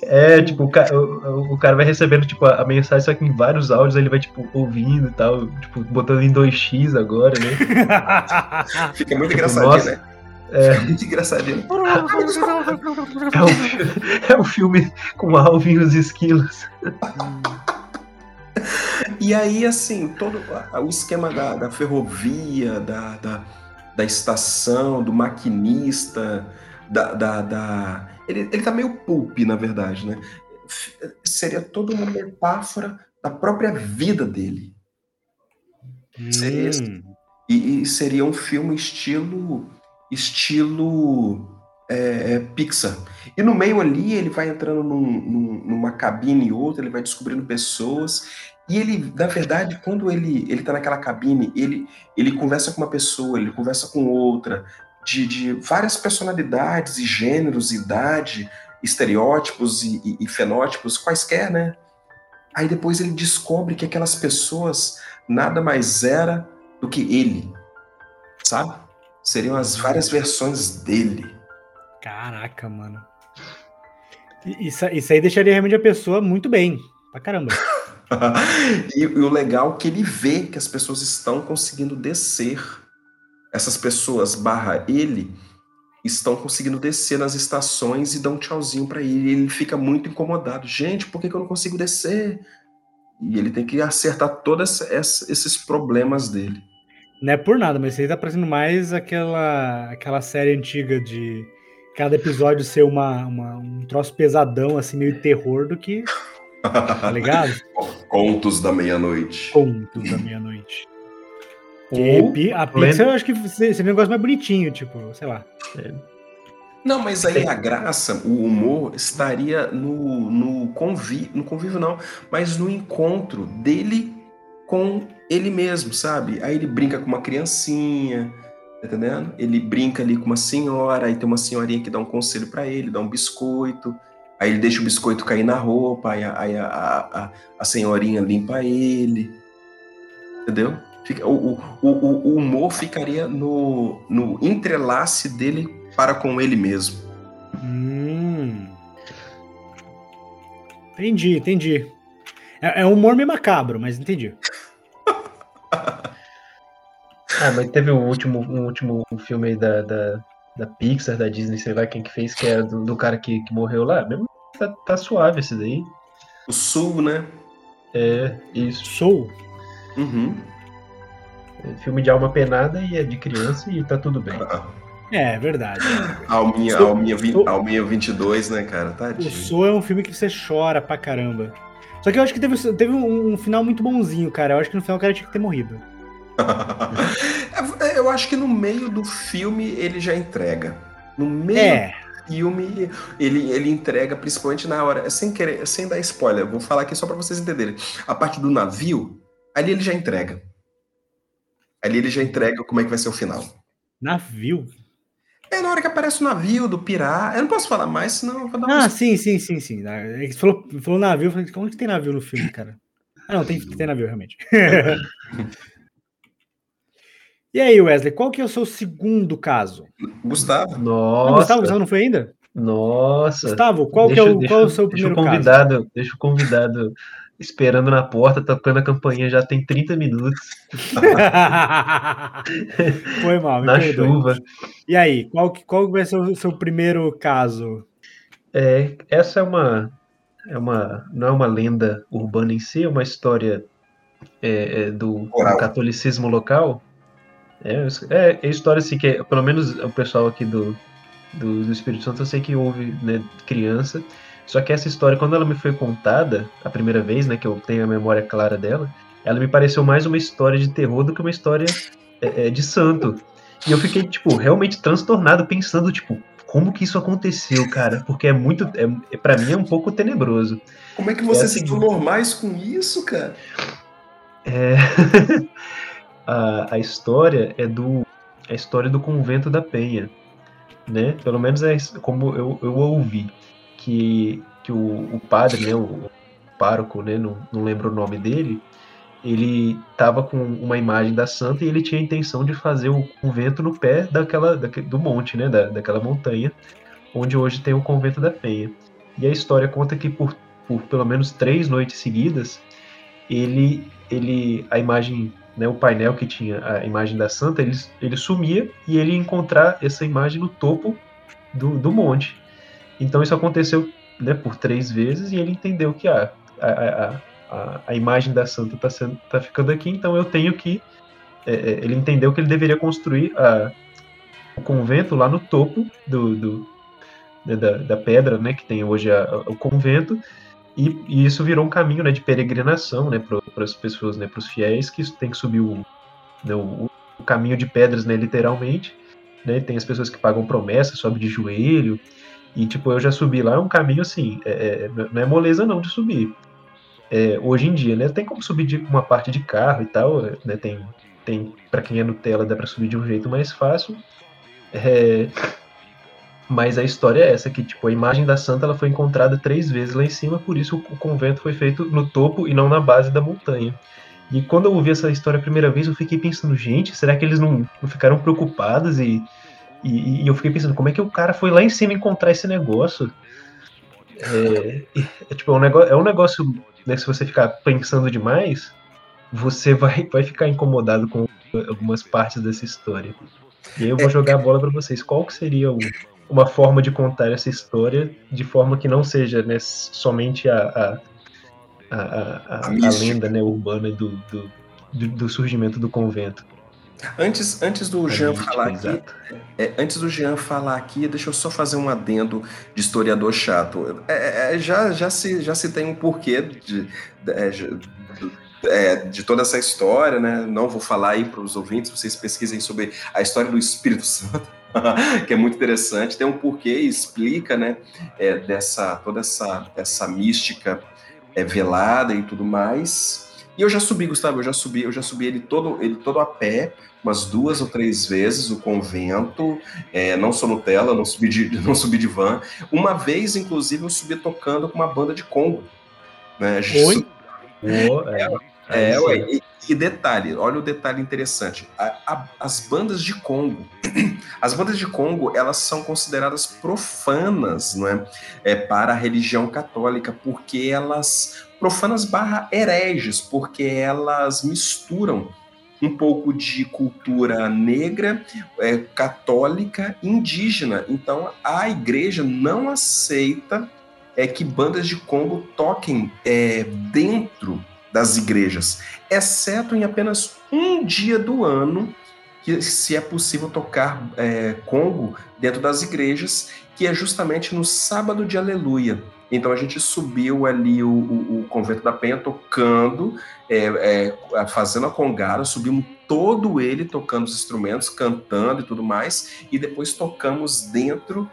É, tipo, o cara, o, o cara vai recebendo, tipo, a, a, mensagem, só que em vários áudios ele vai, tipo, ouvindo e tal, tipo, botando em 2x agora, né? Fica muito tipo, engraçadinho, nossa, né? É muito engraçadinho. É um, é um filme com Alvin e os esquilos. E aí, assim, todo o esquema da, da ferrovia, da, da, da, estação, do maquinista, da. da, da... Ele, ele tá meio pulp, na verdade, né? Seria toda uma metáfora da própria vida dele. Hum. Seria, e, e seria um filme estilo estilo é, é, Pixar. E no meio ali ele vai entrando num, num, numa cabine e outra, ele vai descobrindo pessoas. E ele, na verdade, quando ele ele está naquela cabine, ele ele conversa com uma pessoa, ele conversa com outra, de, de várias personalidades e gêneros, idade, estereótipos e, e, e fenótipos quaisquer, né? Aí depois ele descobre que aquelas pessoas nada mais era do que ele, sabe? Seriam as várias versões dele. Caraca, mano. Isso, isso aí deixaria realmente a pessoa muito bem. Pra caramba. e, e, o legal é que ele vê que as pessoas estão conseguindo descer. Essas pessoas, barra ele, estão conseguindo descer nas estações e dão um tchauzinho para ele. Ele fica muito incomodado. Gente, por que, que eu não consigo descer? E ele tem que acertar todos esses problemas dele. Não é por nada, mas isso aí tá parecendo mais aquela, aquela série antiga de cada episódio ser uma, uma um troço pesadão, assim, meio terror, do que. Tá ligado? Contos da meia-noite. Contos da meia-noite. a Pixar eu acho que seria um negócio mais bonitinho, tipo, sei lá. É. Não, mas aí a graça, o humor, estaria no, no, convi, no convívio, não, mas no encontro dele com ele mesmo, sabe? Aí ele brinca com uma criancinha, tá entendendo? Ele brinca ali com uma senhora, aí tem uma senhorinha que dá um conselho para ele, dá um biscoito, aí ele deixa o biscoito cair na roupa, aí a, a, a, a senhorinha limpa ele, entendeu? Fica, o, o, o, humor ficaria no, no entrelace dele para com ele mesmo. Hum. Entendi, entendi. É, é um humor meio macabro, mas entendi. Ah, mas teve o último, um último filme aí da, da, da Pixar, da Disney, sei lá quem que fez, que era do, do cara que, que morreu lá. Mesmo tá, tá suave esse daí. O Sul, né? É, isso. Soul? Uhum. É filme de alma penada e é de criança e tá tudo bem. É, é verdade. Alminha, Soul, Alminha, Soul, Alminha 22, né, cara? Tadinho. O Soul é um filme que você chora pra caramba. Só que eu acho que teve, teve um, um final muito bonzinho, cara. Eu acho que no final o cara tinha que ter morrido. É, eu acho que no meio do filme ele já entrega. No meio é. do filme ele, ele entrega, principalmente na hora, sem querer, sem dar spoiler, vou falar aqui só para vocês entenderem. A parte do navio, ali ele já entrega. Ali ele já entrega como é que vai ser o final. Navio? É na hora que aparece o navio do pirata. Eu não posso falar mais, senão vou dar Ah, sim, sim, sim, sim. Ele falou, falou navio, eu falei, como que tem navio no filme, cara? Ah, não, tem, tem navio, realmente. e aí, Wesley, qual que é o seu segundo caso? Gustavo. Nossa. Ah, Gustavo, Gustavo não foi ainda? Nossa. Gustavo, qual deixa, que é o, deixa, qual é o seu primeiro deixa o convidado, caso? Deixa o convidado esperando na porta, tocando a campainha já tem 30 minutos. Foi mal, Na chuva. E aí, qual, qual vai ser o seu primeiro caso? É, essa é uma, é uma. Não é uma lenda urbana em si, é uma história é, é do, do, catolicismo local. É, é, é história assim que, pelo menos o pessoal aqui do, do, do Espírito Santo, eu sei que houve né, criança só que essa história, quando ela me foi contada a primeira vez, né, que eu tenho a memória clara dela, ela me pareceu mais uma história de terror do que uma história é, é, de santo. E eu fiquei, tipo, realmente transtornado, pensando, tipo, como que isso aconteceu, cara? Porque é muito, é, é para mim é um pouco tenebroso. Como é que você é se tornou mais com isso, cara? É... a, a história é do a história do convento da Penha, né? Pelo menos é como eu, eu ouvi que, que o, o padre, né, o pároco, né, não, não lembro o nome dele, ele estava com uma imagem da santa e ele tinha a intenção de fazer o convento no pé daquela, do monte, né, da, daquela montanha, onde hoje tem o convento da Penha. E a história conta que por, por pelo menos três noites seguidas, ele, ele a imagem, né, o painel que tinha a imagem da santa, ele, ele sumia e ele ia encontrar essa imagem no topo do, do monte. Então isso aconteceu né, por três vezes e ele entendeu que ah, a, a, a, imagem da santa está tá ficando aqui, então eu tenho que. É, é, ele entendeu que ele deveria construir a, o convento lá no topo do, do né, da, da, pedra né, que tem hoje o convento. E, e, isso virou um caminho né, de peregrinação né, para as pessoas, né, para os fiéis que tem que subir o, né, o, o caminho de pedras, né, literalmente. Né, tem as pessoas que pagam promessa, sobe de joelho. E, tipo, eu já subi lá, é um caminho assim, é, é, não é moleza não de subir. É, hoje em dia, né? Tem como subir de uma parte de carro e tal, né? Tem, tem para quem é Nutella, dá para subir de um jeito mais fácil. É, mas a história é essa, que tipo, a imagem da santa ela foi encontrada três vezes lá em cima, por isso o convento foi feito no topo e não na base da montanha. E quando eu ouvi essa história a primeira vez, eu fiquei pensando, gente, será que eles não, não ficaram preocupados e e, e, eu fiquei pensando, como é que o cara foi lá em cima encontrar esse negócio? É, é tipo, é um negócio, é um negócio né, se você ficar pensando demais, você vai, vai ficar incomodado com algumas partes dessa história. E aí eu vou é. jogar a bola para vocês. Qual que seria o, uma forma de contar essa história de forma que não seja né, somente a, a, a, a, a lenda né, urbana do, do, do surgimento do convento? Antes, antes do Jean falar aqui, é, antes do Jean falar aqui, deixa eu só fazer um adendo de historiador chato. É, é, já, já, se, já se tem um porquê de, de, é, de toda essa história, né? Não vou falar aí para os ouvintes, vocês pesquisem sobre a história do Espírito Santo. que é muito interessante. Tem um porquê, explica, né, é, dessa toda essa, essa mística é, velada e tudo mais. E eu já subi, Gustavo, eu já subi, eu já subi ele todo, ele todo a pé, umas duas ou três vezes, o convento, é, não sou Nutella, não subi, de, não subi de van. Uma vez, inclusive, eu subi tocando com uma banda de Congo. Né? Oi? É, é, ué, e, e, detalhe, olha o detalhe interessante. A, a, as bandas de Congo, as bandas de Congo, elas são consideradas profanas, não é? é para a religião católica, porque elas profanas barra hereges, porque elas misturam um pouco de cultura negra, é, católica, indígena. Então a igreja não aceita é, que bandas de Congo toquem é, dentro das igrejas, exceto em apenas um dia do ano que se é possível tocar é, Congo dentro das igrejas, que é justamente no sábado de Aleluia. Então a gente subiu ali o, o, o Convento da Penha tocando, é, é, fazendo a congada, subimos todo ele tocando os instrumentos, cantando e tudo mais, e depois tocamos dentro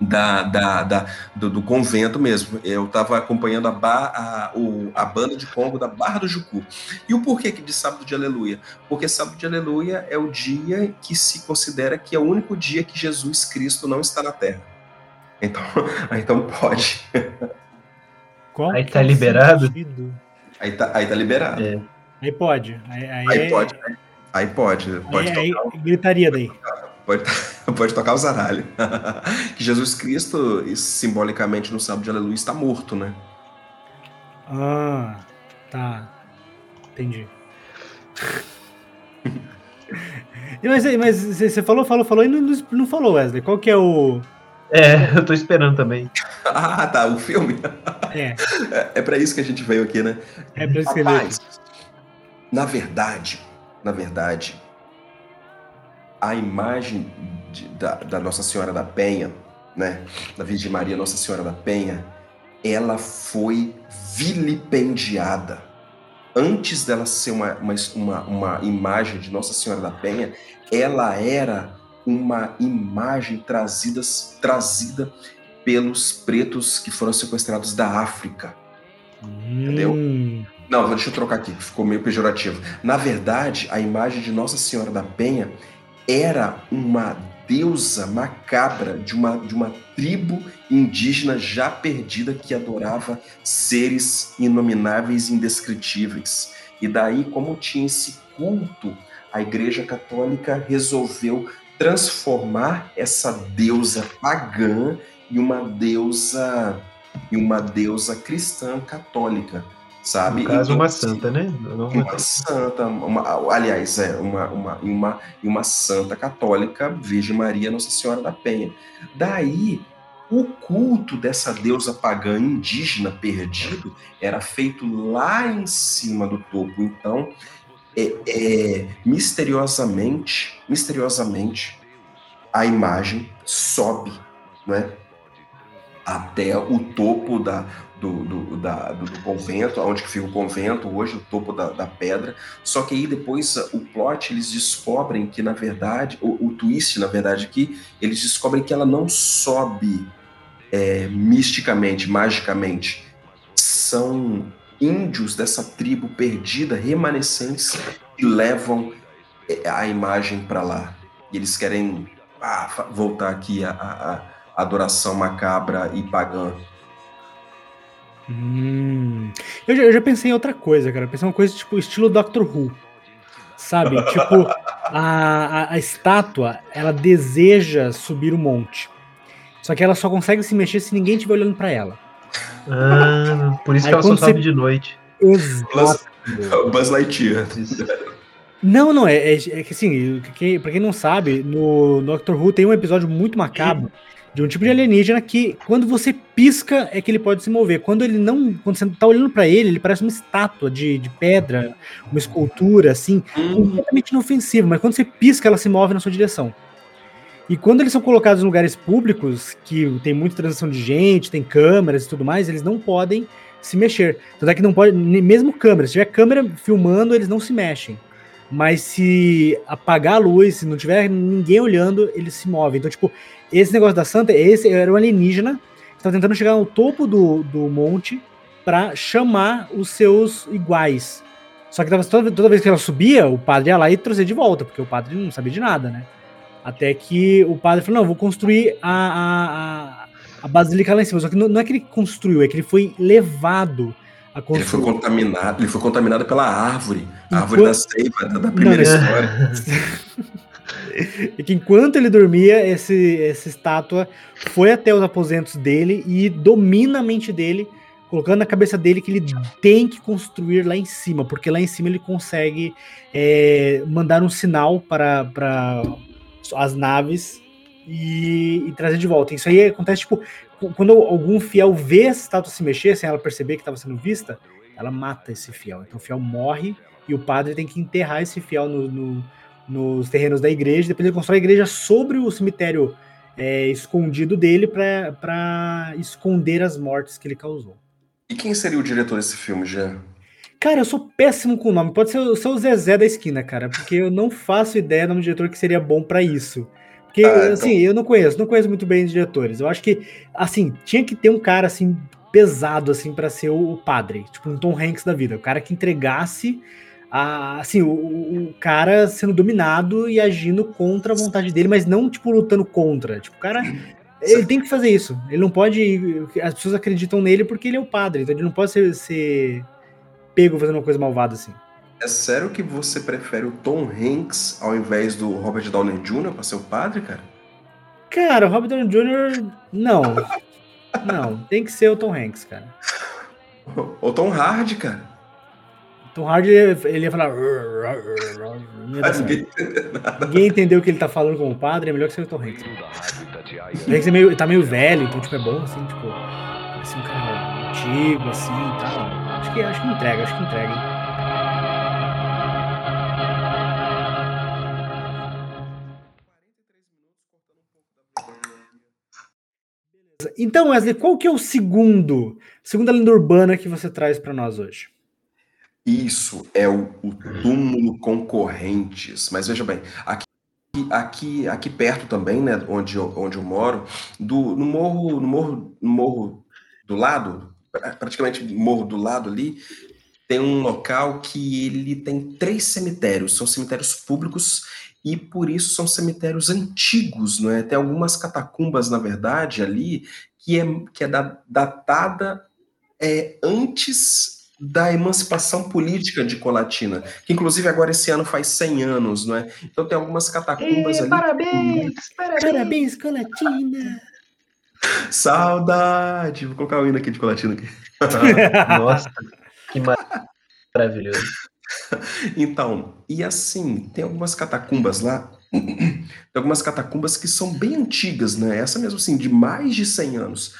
da, da, da do, do, convento mesmo. Eu estava acompanhando a, ba, a, o, a banda de Congo da Barra do Jucu. E o porquê de sábado de Aleluia? Porque sábado de Aleluia é o dia que se considera que é o único dia que Jesus Cristo não está na Terra. Então, então pode. Qual aí tá liberado? Aí tá, aí tá liberado. É. Aí pode. Aí, aí, aí é... pode, né? Aí pode. Pode aí, tocar. Aí, gritaria daí. Pode, pode tocar o zaralho. que Jesus Cristo, simbolicamente, no sábado de aleluia, está morto, né? Ah, tá. Entendi. mas, mas você falou, falou, falou e não, não falou, Wesley. Qual que é o, é, eu tô esperando também. ah, tá, o filme. É. É, é para isso que a gente veio aqui, né? É pra isso que Rapaz, Na verdade, na verdade, a imagem de, da, da Nossa Senhora da Penha, né? Da Virgem Maria Nossa Senhora da Penha, ela foi vilipendiada. Antes dela ser uma, uma, uma, uma imagem de Nossa Senhora da Penha, ela era uma imagem trazida, trazida pelos pretos que foram sequestrados da África. Hum. Entendeu? Não, deixa eu trocar aqui, ficou meio pejorativo. Na verdade, a imagem de Nossa Senhora da Penha era uma deusa macabra de uma, de uma tribo indígena já perdida que adorava seres inomináveis e indescritíveis. E daí, como tinha esse culto, a Igreja Católica resolveu transformar essa deusa pagã em uma deusa em uma deusa cristã católica, sabe? No caso, então, uma santa, né? Não uma ter... santa, uma, aliás, é uma, uma, uma, uma santa católica, Virgem Maria Nossa Senhora da Penha. Daí, o culto dessa deusa pagã indígena perdido era feito lá em cima do topo. Então, é, é, misteriosamente, misteriosamente, a imagem sobe, né? Até o topo da, do, do, da, do, do, convento, onde fica o convento hoje, o topo da, da, pedra. Só que aí depois o plot eles descobrem que na verdade, o, o twist na verdade que eles descobrem que ela não sobe é, misticamente, magicamente. São índios dessa tribo perdida, remanescentes, que levam é, a imagem para lá. E eles querem ah, voltar aqui a, a, a, adoração macabra e pagã. Hum. Eu, já, eu, já, pensei em outra coisa, cara. Eu pensei em uma coisa tipo estilo Doctor Who. Sabe? tipo, a, a, estátua, ela deseja subir o monte. Só que ela só consegue se mexer se ninguém estiver olhando para ela. Ah, por isso Aí, que ela só sobe de noite. Exato. Buzz Lightyear. Não, não, é, é, é que assim, que, pra quem não sabe, no, no Doctor Who tem um episódio muito macabro de um tipo de alienígena que, quando você pisca, é que ele pode se mover. Quando ele não. Quando você tá olhando para ele, ele parece uma estátua de, de pedra, uma escultura, assim, hum. completamente inofensivo, mas quando você pisca, ela se move na sua direção. E quando eles são colocados em lugares públicos, que tem muita transação de gente, tem câmeras e tudo mais, eles não podem se mexer. Tanto é que não pode, mesmo câmera, se tiver câmera filmando, eles não se mexem. mas se apagar a luz, se não tiver ninguém olhando, ele se move. Então, tipo, esse negócio da Santa, esse era um alienígena que estava tentando chegar no topo do, do monte para chamar os seus iguais. Só que toda, toda vez que ela subia, o padre ia lá e trouxe de volta, porque o padre não sabia de nada, né? Até que o padre falou: não, vou construir a, a, a, basílica lá em cima. Só que não, não, é que ele construiu, é que ele foi levado a construir. Ele foi contaminado, ele foi contaminado pela árvore, a árvore da seiva, da, da primeira não, história. e que enquanto ele dormia, esse, essa estátua foi até os aposentos dele e domina a mente dele, colocando na cabeça dele que ele tem que construir lá em cima, porque lá em cima ele consegue é, mandar um sinal para, para as naves e, e, trazer de volta. Isso aí acontece, tipo, quando algum fiel vê essa estátua se mexer, sem ela perceber que estava sendo vista, ela mata esse fiel. Então o fiel morre e o padre tem que enterrar esse fiel no, no, nos terrenos da igreja. Depois ele constrói a igreja sobre o cemitério é, escondido dele para esconder as mortes que ele causou. E quem seria o diretor desse filme, Jean? Cara, eu sou péssimo com o nome. Pode ser, ser o Zezé da esquina, cara, porque eu não faço ideia do nome de diretor que seria bom para isso. Porque, ah, então... assim, eu não conheço, não conheço muito bem os diretores. Eu acho que, assim, tinha que ter um cara, assim, pesado, assim, para ser o, padre. Tipo, um Tom Hanks da vida. O cara que entregasse, a, assim, o, o, cara sendo dominado e agindo contra a vontade dele, mas não, tipo, lutando contra. Tipo, o cara... Ele tem que fazer isso. Ele não pode... As pessoas acreditam nele porque ele é o padre. Então ele não pode ser, ser pego fazendo uma coisa malvada assim. É sério que você prefere o Tom Hanks ao invés do Robert Downey Jr. pra ser o padre, cara? Cara, o Robert Downey Jr. não. não, tem que ser o Tom Hanks, cara. O Tom Hardy, cara. Tom Hardy, ele ia falar. Ninguém, Ninguém entendeu o que ele tá falando como padre, é melhor que ser o Tom Hanks. O Hanks é meio, tá meio velho, então tipo, é bom assim, tipo, parece um cara antigo, assim e tal que, acho que entrega, acho que entrega, hein? Então, Wesley, qual que é o segundo, segunda lenda urbana que você traz para nós hoje? Isso é o, o, túmulo concorrentes. Mas veja bem, aqui, aqui, aqui perto também, né, onde eu, onde eu moro, do, no morro, no morro, no morro do lado, praticamente morro do lado ali, tem um local que ele tem três cemitérios, são cemitérios públicos e por isso são cemitérios antigos, não é? Tem algumas catacumbas, na verdade, ali que é, que é da, datada é, antes da emancipação política de Colatina, que inclusive agora esse ano faz 100 anos, não é? Então tem algumas catacumbas ali. Parabéns, parabéns, parabéns, Colatina. Saudade! Vou colocar o hino aqui de Colatina aqui. Nossa, que maravilhoso. Então, e assim, tem algumas catacumbas lá, tem algumas catacumbas que são bem antigas, né? Essa mesmo assim, de mais de 100 anos,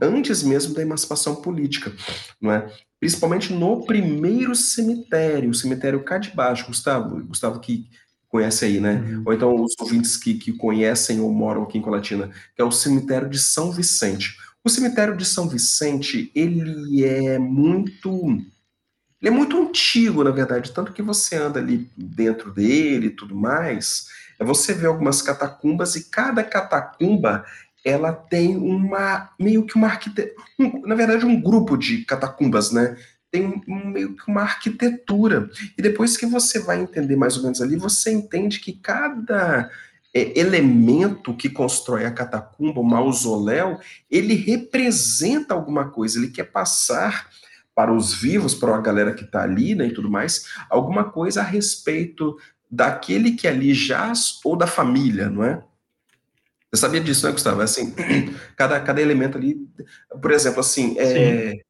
antes mesmo da emancipação política, não é? Principalmente no primeiro cemitério, o cemitério cá de baixo, Gustavo, Gustavo que conhece aí, né? Uhum. Ou então os ouvintes que, que conhecem ou moram aqui em Colatina, que é o cemitério de São Vicente. O cemitério de São Vicente, ele é muito ele é muito antigo, na verdade, tanto que você anda ali dentro dele e tudo mais, é você vê algumas catacumbas e cada catacumba ela tem uma meio que uma arquitetura, um, na verdade um grupo de catacumbas, né? Tem um, meio que uma arquitetura. E depois que você vai entender mais ou menos ali, você entende que cada é, elemento que constrói a catacumba, o mausoléu, ele representa alguma coisa, ele quer passar para os vivos, para a galera que está ali né, e tudo mais, alguma coisa a respeito daquele que ali jaz ou da família, não é? Você sabia disso, né, Gustavo? É assim, cada, cada elemento ali, por exemplo, assim, é,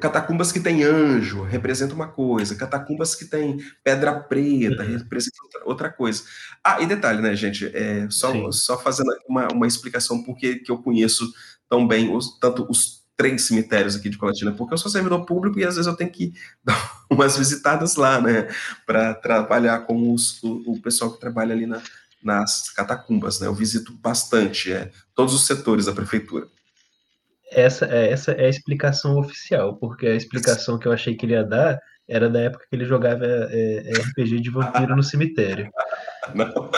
catacumbas que tem anjo representa uma coisa, catacumbas que tem pedra preta uhum. representa outra coisa. Ah, e detalhe, né, gente, é, só, só fazendo uma, uma explicação porque que eu conheço tão bem os, tanto os três cemitérios aqui de Colatina, porque eu sou servidor público e às vezes eu tenho que dar umas visitadas lá, né, para trabalhar com os, o, o, pessoal que trabalha ali na, nas catacumbas, né, eu visito bastante é, todos os setores da prefeitura essa, é, essa é a explicação oficial, porque a explicação que eu achei que ele ia dar era da época que ele jogava é, é RPG de vampiro no cemitério. Não.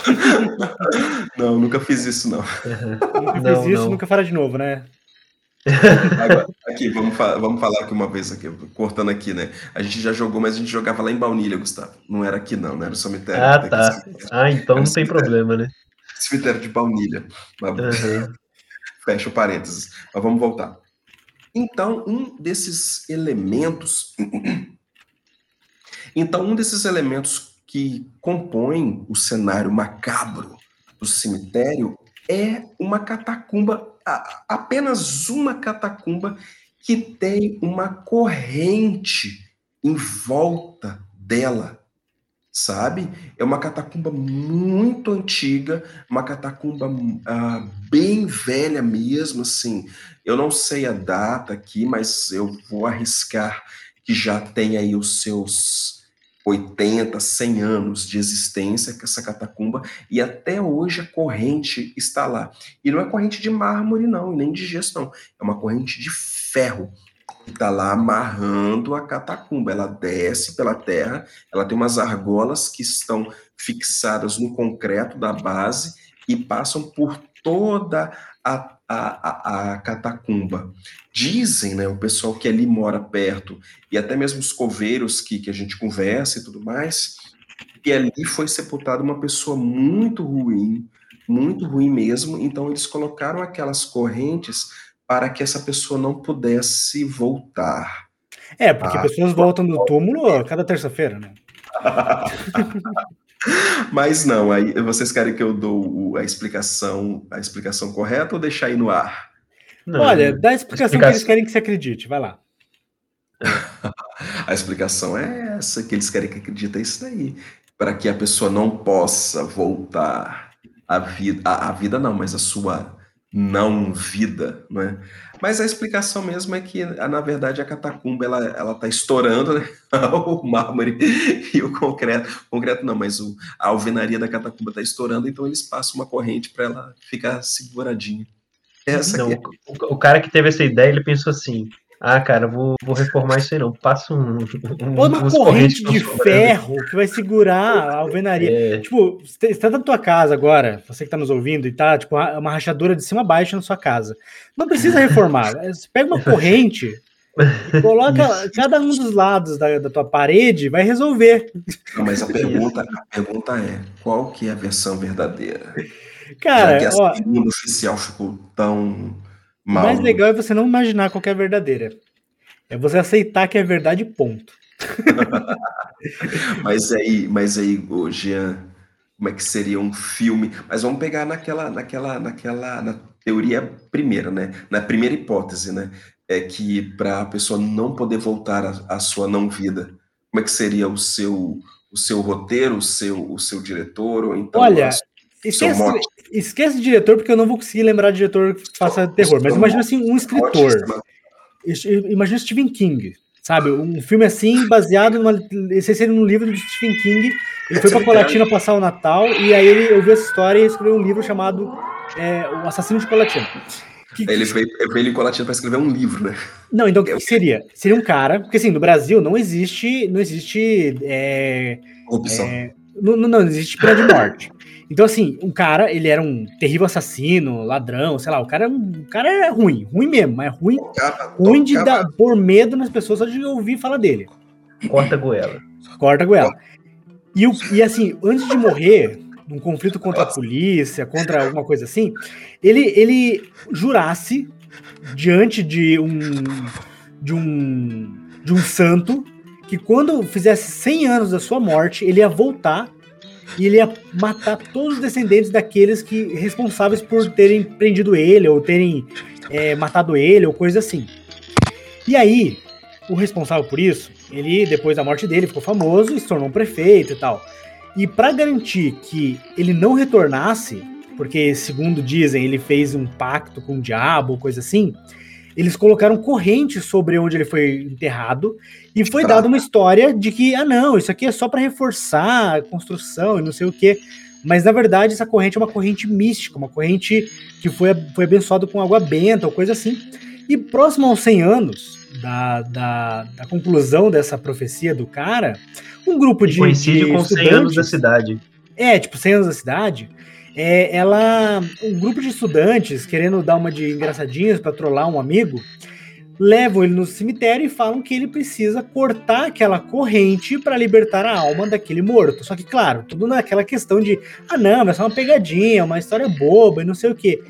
não, nunca fiz isso, não. Uhum. Nunca não, fiz isso, não. nunca fará de novo, né? Agora, aqui, vamos, fa vamos falar aqui uma vez aqui, cortando aqui, né? A gente já jogou, mas a gente jogava lá em Baunilha, Gustavo. Não era aqui, não, não era o cemitério. Ah, tá. Ah, então não tem problema, né? Cemitério de Baunilha. Uhum. Fecha parênteses. Mas vamos voltar. Então, um desses elementos. então, um desses elementos que compõem o cenário macabro do cemitério é uma catacumba, apenas uma catacumba que tem uma corrente em volta dela, sabe? É uma catacumba muito antiga, uma catacumba uh, bem velha mesmo, assim. Eu não sei a data aqui, mas eu vou arriscar que já tem aí os seus 80, 100 anos de existência com essa catacumba e até hoje a corrente está lá. E não é corrente de mármore não, nem de gesso não, é uma corrente de ferro está lá amarrando a catacumba. Ela desce pela terra, ela tem umas argolas que estão fixadas no concreto da base e passam por toda a, a, a, a, catacumba. Dizem, né, o pessoal que ali mora perto, e até mesmo os coveiros que, que a gente conversa e tudo mais, que ali foi sepultada uma pessoa muito ruim, muito ruim mesmo, então eles colocaram aquelas correntes para que essa pessoa não pudesse voltar. É, porque ah, pessoas voltam do túmulo a cada terça-feira, né? Mas não, aí vocês querem que eu dou a explicação, a explicação correta ou deixar aí no ar? Não, Olha, dá a explicação, explicação, que eles querem que você acredite, vai lá. a explicação é essa, que eles querem que acredite, é isso daí. Para que a pessoa não possa voltar à vida, a, a vida não, mas a sua não vida, não é? Mas a explicação mesmo é que, na verdade, a catacumba ela, ela tá estourando, né? o mármore e o concreto. O concreto não, mas o, a alvenaria da catacumba está estourando, então eles passam uma corrente para ela ficar seguradinha. Essa não, é. o, o, cara que teve essa ideia, ele pensou assim: ah, cara, vou, vou reformar isso aí não. Passa um. um Pô, uma corrente de ferro que vai segurar a alvenaria. É. Tipo, você está na tua casa agora, você que está nos ouvindo, e tá, tipo, uma rachadura de cima a baixo na sua casa. Não precisa reformar. Você pega uma corrente. Coloca Isso. cada um dos lados da, da, tua parede, vai resolver. Não, mas a pergunta, a pergunta é: qual que é a versão verdadeira? Cara, Já que a segunda oficial ficou tão o mais legal é você não imaginar qual é verdadeira. É você aceitar que é verdade, ponto. mas aí, mas aí, o Jean, como é que seria um filme? Mas vamos pegar naquela, naquela, naquela, na teoria primeira, né? Na primeira hipótese, né? É que para a pessoa não poder voltar à sua não vida, como é que seria o seu, o seu roteiro, o seu, o seu diretor, ou então Olha, Esquece, esquece diretor, porque eu não vou conseguir lembrar de diretor que faça terror. Mas imagina assim, um escritor. Imagina Stephen King, sabe? Um filme assim, baseado numa. Esse seria um livro de Stephen King. Ele foi pra Colatina passar o Natal, e aí ele ouviu essa história e escreveu um livro chamado é, O Assassino de Colatina. Que, ele veio, veio em Colatina para escrever um livro, né? Não, então o que seria? Seria um cara, porque assim, no Brasil não existe. Não existe. É, Opção. É, não, não, não existe pena de morte. Então, assim, um cara, ele era um terrível assassino, ladrão, sei lá, o cara, o cara é ruim, ruim mesmo, mas ruim, ruim de dar, pôr medo nas pessoas só de ouvir falar dele. Corta a goela. Corta a goela. E, o, e assim, antes de morrer, num conflito contra a polícia, contra alguma coisa assim, ele, ele jurasse diante de um, de um, de um santo que quando fizesse 100 anos da sua morte, ele ia voltar e ele ia matar todos os descendentes daqueles que responsáveis por terem prendido ele ou terem é, matado ele ou coisa assim. E aí, o responsável por isso, ele depois da morte dele ficou famoso e se tornou um prefeito e tal. E para garantir que ele não retornasse, porque segundo dizem ele fez um pacto com o diabo coisa assim, eles colocaram corrente sobre onde ele foi enterrado e foi dada uma história de que, ah, não, isso aqui é só para reforçar a construção e não sei o quê. Mas na verdade, essa corrente é uma corrente mística, uma corrente que foi, foi abençoada com água benta ou coisa assim. E próximo aos 100 anos da, da, da conclusão dessa profecia do cara, um grupo de. coincide de com 100 anos da cidade. É, tipo, 100 anos da cidade. É, ela. Um grupo de estudantes, querendo dar uma de engraçadinhas pra trollar um amigo, levam ele no cemitério e falam que ele precisa cortar aquela corrente pra libertar a alma daquele morto. Só que, claro, tudo naquela questão de, ah, não, é só uma pegadinha, uma história boba e não sei o quê.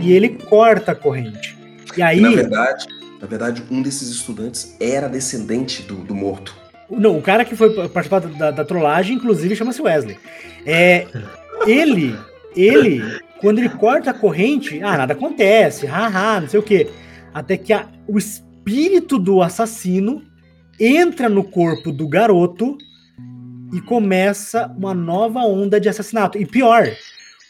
E ele corta a corrente. E aí. Na verdade, na verdade, um desses estudantes era descendente do, do morto. Não, o cara que foi participar da, da trollagem, inclusive, chama-se Wesley. É, ele, ele, quando ele corta a corrente, ah, nada acontece, haha, não sei o quê. Até que a- o espírito do assassino entra no corpo do garoto e começa uma nova onda de assassinato. E pior,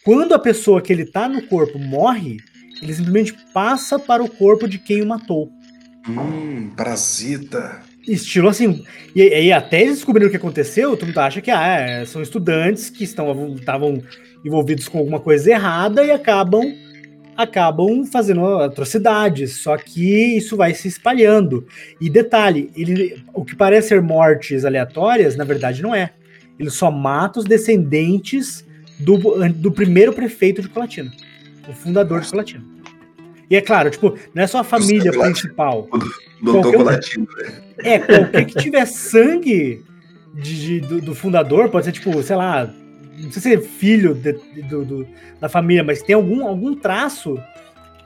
quando a pessoa que ele tá no corpo morre, ele simplesmente passa para o corpo de quem o matou. Hum, parasita. Estilo assim. E aí, até eles descobriram o que aconteceu, mundo acha que ah, é, são estudantes que estavam envolvidos com alguma coisa errada e acabam acabam fazendo atrocidades. Só que isso vai se espalhando. E detalhe, ele, o que parece ser mortes aleatórias, na verdade não é. Ele só mata os descendentes do, do primeiro prefeito de Colatina, o fundador de Colatina. E é claro, tipo, não é só a família principal. Doutor Qualquer Colatino. né? É, qualquer que tiver sangue de- de- do, do fundador, pode ser tipo, sei lá, não sei se é filho de- do- do- da família, mas tem algum, algum traço,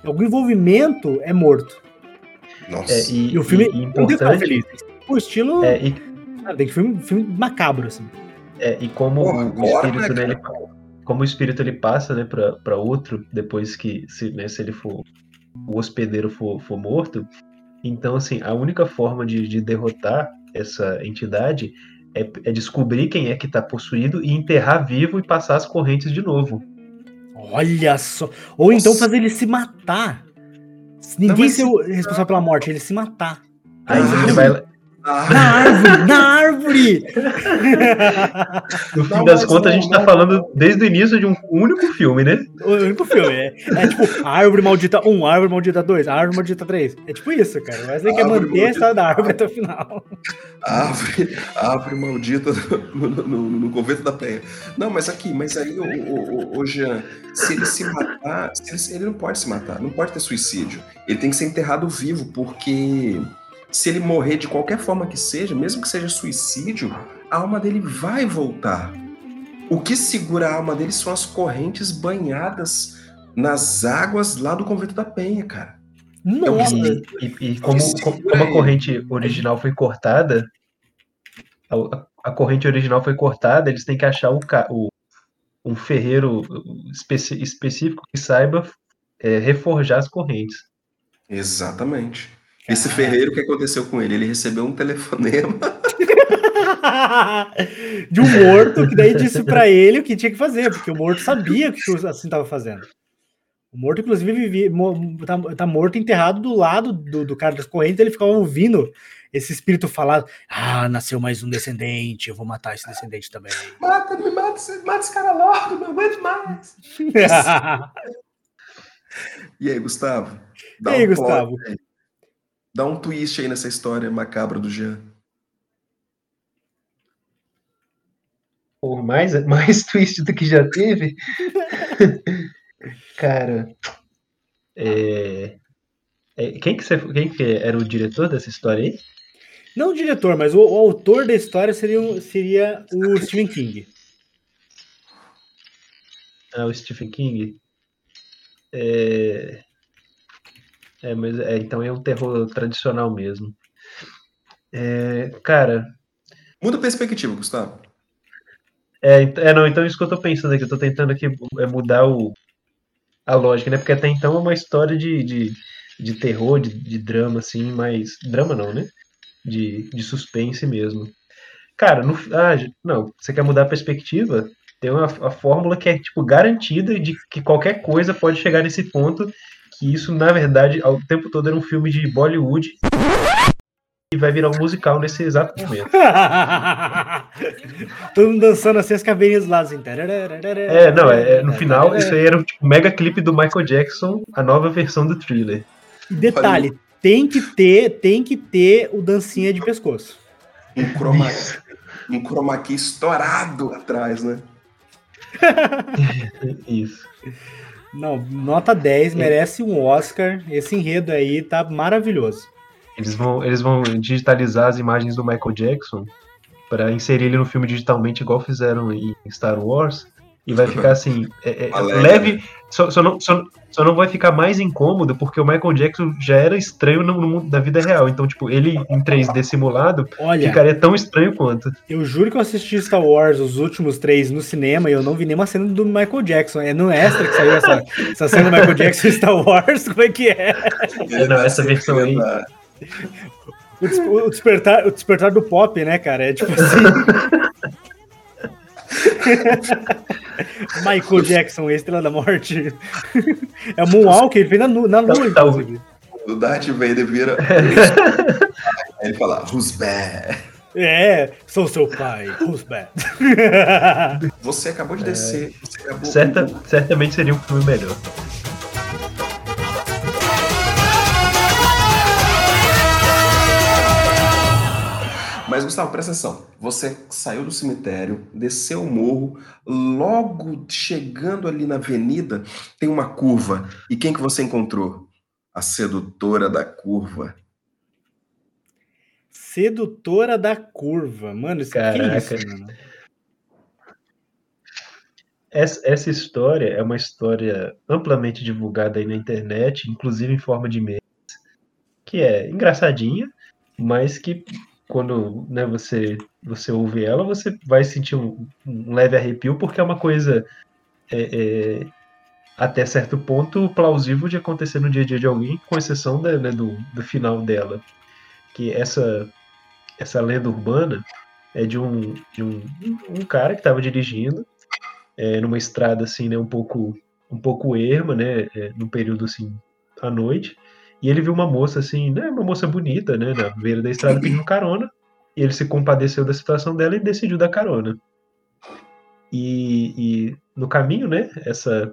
algum envolvimento, é morto. Nossa. É, e, E o filme e- e não tem importante. feliz. O estilo. É, e, Ah, tem filme, filme macabro, assim. é, e como Porra, o espírito, né, né, ele, como o espírito ele passa, né, pra, pra outro, depois que, se, né, se ele for, o hospedeiro for, for morto, então, assim, a única forma de, de derrotar essa entidade é, é descobrir quem é que tá possuído e enterrar vivo e passar as correntes de novo. Olha só. Ou então Nossa. fazer ele se matar. Ninguém ser o responsável pela morte, ele se matar. Aí Ah, você vai, lá- Ah, Na árvore! na árvore! No fim das mas contas, a gente tá falando desde o início de um único filme, né? O único filme. É, é tipo, árvore maldita 1, árvore maldita 2, árvore maldita 3. É tipo isso, cara. O Wesley quer Árvore manter a maldita. história da árvore até o final. árvore, árvore maldita no, no, no, no convento da Penha. Não, mas aqui, mas aí, o, o, o, o Jean, se ele se matar, se ele, ele não pode se matar, não pode ter suicídio. Ele tem que ser enterrado vivo, porque se ele morrer de qualquer forma que seja, mesmo que seja suicídio, a alma dele vai voltar. O que segura a alma dele são as correntes banhadas nas águas lá do convento da Penha, cara. Nossa! E, e- e como, como- a ele. corrente original foi cortada, a, a corrente original foi cortada, eles têm que achar o, o- um ferreiro específico que saiba é, reforjar as correntes. Exatamente. Esse ferreiro, o que aconteceu com ele? Ele recebeu um telefonema De um morto que daí disse pra ele o que tinha que fazer, porque o morto sabia o que o assim tava fazendo. O morto, inclusive, vivia, tá, tá morto enterrado do lado do, do cara das correntes, ele ficava ouvindo esse espírito falar: Ah, nasceu mais um descendente, eu vou matar esse descendente também. Mata, me mata, esse- mata esse cara logo, não aguento mais. E aí, Gustavo? E aí, plot Gustavo? aí. Dá um twist aí nessa história macabra do Jean. Por mais, mais twist do que já teve. Cara. é, é, quem, que você, quem que era o diretor dessa história aí? Não o diretor, mas o, o autor da história seria, o- seria o Stephen King. Ah, o Stephen King. É, é mas é, então é um terror tradicional mesmo. É, cara, Muda a perspectiva, Gustavo. é, é, não, então isso que eu tô pensando aqui, eu tô tentando aqui é mudar o, a lógica, né? Porque até então é uma história de, de, de terror, de, de drama, assim, mas. Drama não, né? De, de suspense mesmo. Cara, no, ah, não, você quer mudar a perspectiva? Tem uma a fórmula que é, tipo, garantida de que qualquer coisa pode chegar nesse ponto, que isso, na verdade, ao tempo todo era um filme de Bollywood e vai virar um musical nesse exato momento. Todo mundo dançando assim, as caveirinhas lá, assim. É, não, é, é, no final, isso aí era um tipo, mega clipe do Michael Jackson, a nova versão do thriller. E detalhe, tem que ter, tem que ter o dancinha de pescoço. Um chroma, um chroma key estourado atrás, né? Isso. Não, nota 10, merece um Oscar. Esse enredo aí tá maravilhoso. Eles vão, eles vão digitalizar as imagens do Michael Jackson para inserir ele no filme digitalmente, igual fizeram em Star Wars. E vai ficar assim, é, é, leve, só, só, não, só, só não vai ficar mais incômodo porque o Michael Jackson já era estranho no mundo da vida real. Então, tipo, ele em 3D simulado Olha, ficaria tão estranho quanto. Eu juro que eu assisti Star Wars, os últimos três, no cinema e eu não vi nenhuma cena do Michael Jackson. É no extra que saiu essa, essa cena do Michael Jackson em Star Wars. Como é que é? é não, essa versão aí. O, des o, despertar, o despertar do pop, né, cara? É tipo assim. Michael Jackson, Estrela da Morte. É Moonwalk, ele fez na, na lua, inclusive. O Darth Vader vira. Aí ele fala, who's bad? É, sou seu pai, who's bad? Você acabou de descer. É, acabou certa, certamente seria um filme melhor. Mas, Gustavo, presta atenção. Você saiu do cemitério, desceu o morro, logo chegando ali na avenida, tem uma curva. E quem que você encontrou? A sedutora da curva. Sedutora da curva. Mano, isso Caraca. é isso, mano? Essa, essa história é uma história amplamente divulgada aí na internet, inclusive em forma de memes, que é engraçadinha, mas que quando né, você, você ouve ela, você vai sentir um, um leve arrepio, porque é uma coisa é, é, até certo ponto plausível de acontecer no dia a dia de alguém, com exceção da, né, do, do final dela. Que essa, essa lenda urbana é de um, de um, um cara que estava dirigindo é, numa estrada assim, né, um pouco um pouco erma, né, é, num período assim à noite, e ele viu uma moça assim, né, uma moça bonita, né, na beira da estrada pedindo carona. E ele se compadeceu da situação dela e decidiu dar carona. E, e no caminho, né, essa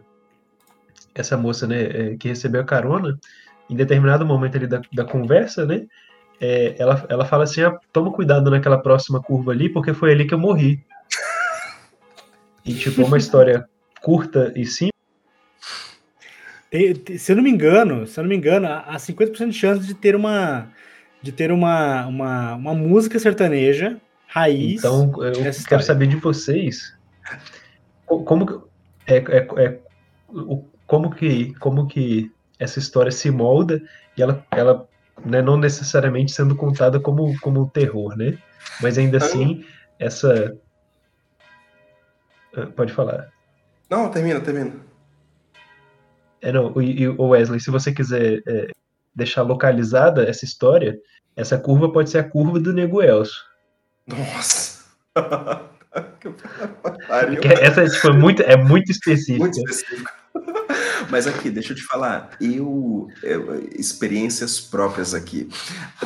essa moça, né, é, que recebeu a carona, em determinado momento ali da, da conversa, né, é, ela, ela fala assim, ah, toma cuidado naquela próxima curva ali, porque foi ali que eu morri. E, tipo, uma história curta e simples, se eu não me engano, se eu não me engano, há 50% de chance de ter uma de ter uma, uma, uma música sertaneja raiz. Então, eu quero história. saber de vocês como é, é, é, como que como que essa história se molda e ela, ela né, não necessariamente sendo contada como como terror, né? Mas ainda assim essa ah, pode falar. Não, termina, termina. É, não, e, o Wesley, se você quiser é, deixar localizada essa história, essa curva pode ser a curva do Nego Elso. Nossa! essa é, muito, é muito específica. Muito específico. Mas aqui, deixa eu te falar, eu, eu, experiências próprias aqui.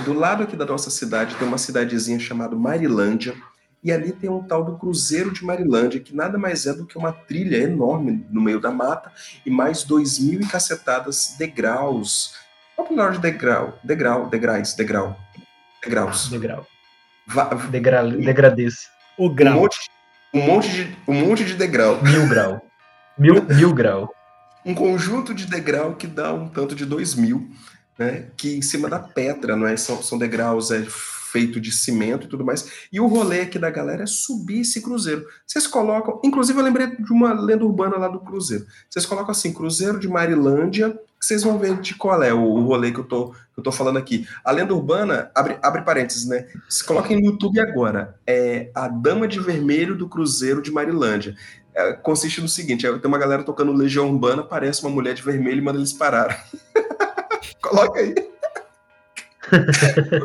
Do lado aqui da nossa cidade tem uma cidadezinha chamada Marilândia, e ali tem um tal do Cruzeiro de Marilândia, que nada mais é do que uma trilha enorme no meio da mata e mais dois mil e cacetadas degraus. Qual é o de degrau? Degrau, degraus, degrau. Degraus. Degrau. Va Degra degradez. O grau. Um monte, um monte, de, um monte de degrau. Mil grau. Mil, mil grau. Um conjunto de degrau que dá um tanto de dois mil, né? Que em cima da pedra, não é? São, são degraus é, feito de cimento e tudo mais. E o rolê aqui da galera é subir esse cruzeiro. Vocês colocam, inclusive eu lembrei de uma lenda urbana lá do cruzeiro. Vocês colocam assim, Cruzeiro de Marilândia, que vocês vão ver de qual é o, o rolê que eu, tô, que eu tô falando aqui. A lenda urbana, abre, abre parênteses, né? Se coloquem no YouTube agora, é a Dama de Vermelho do Cruzeiro de Marilândia. É, consiste no seguinte, é, tem uma galera tocando Legião Urbana, parece uma mulher de vermelho e manda eles pararem. Coloca aí.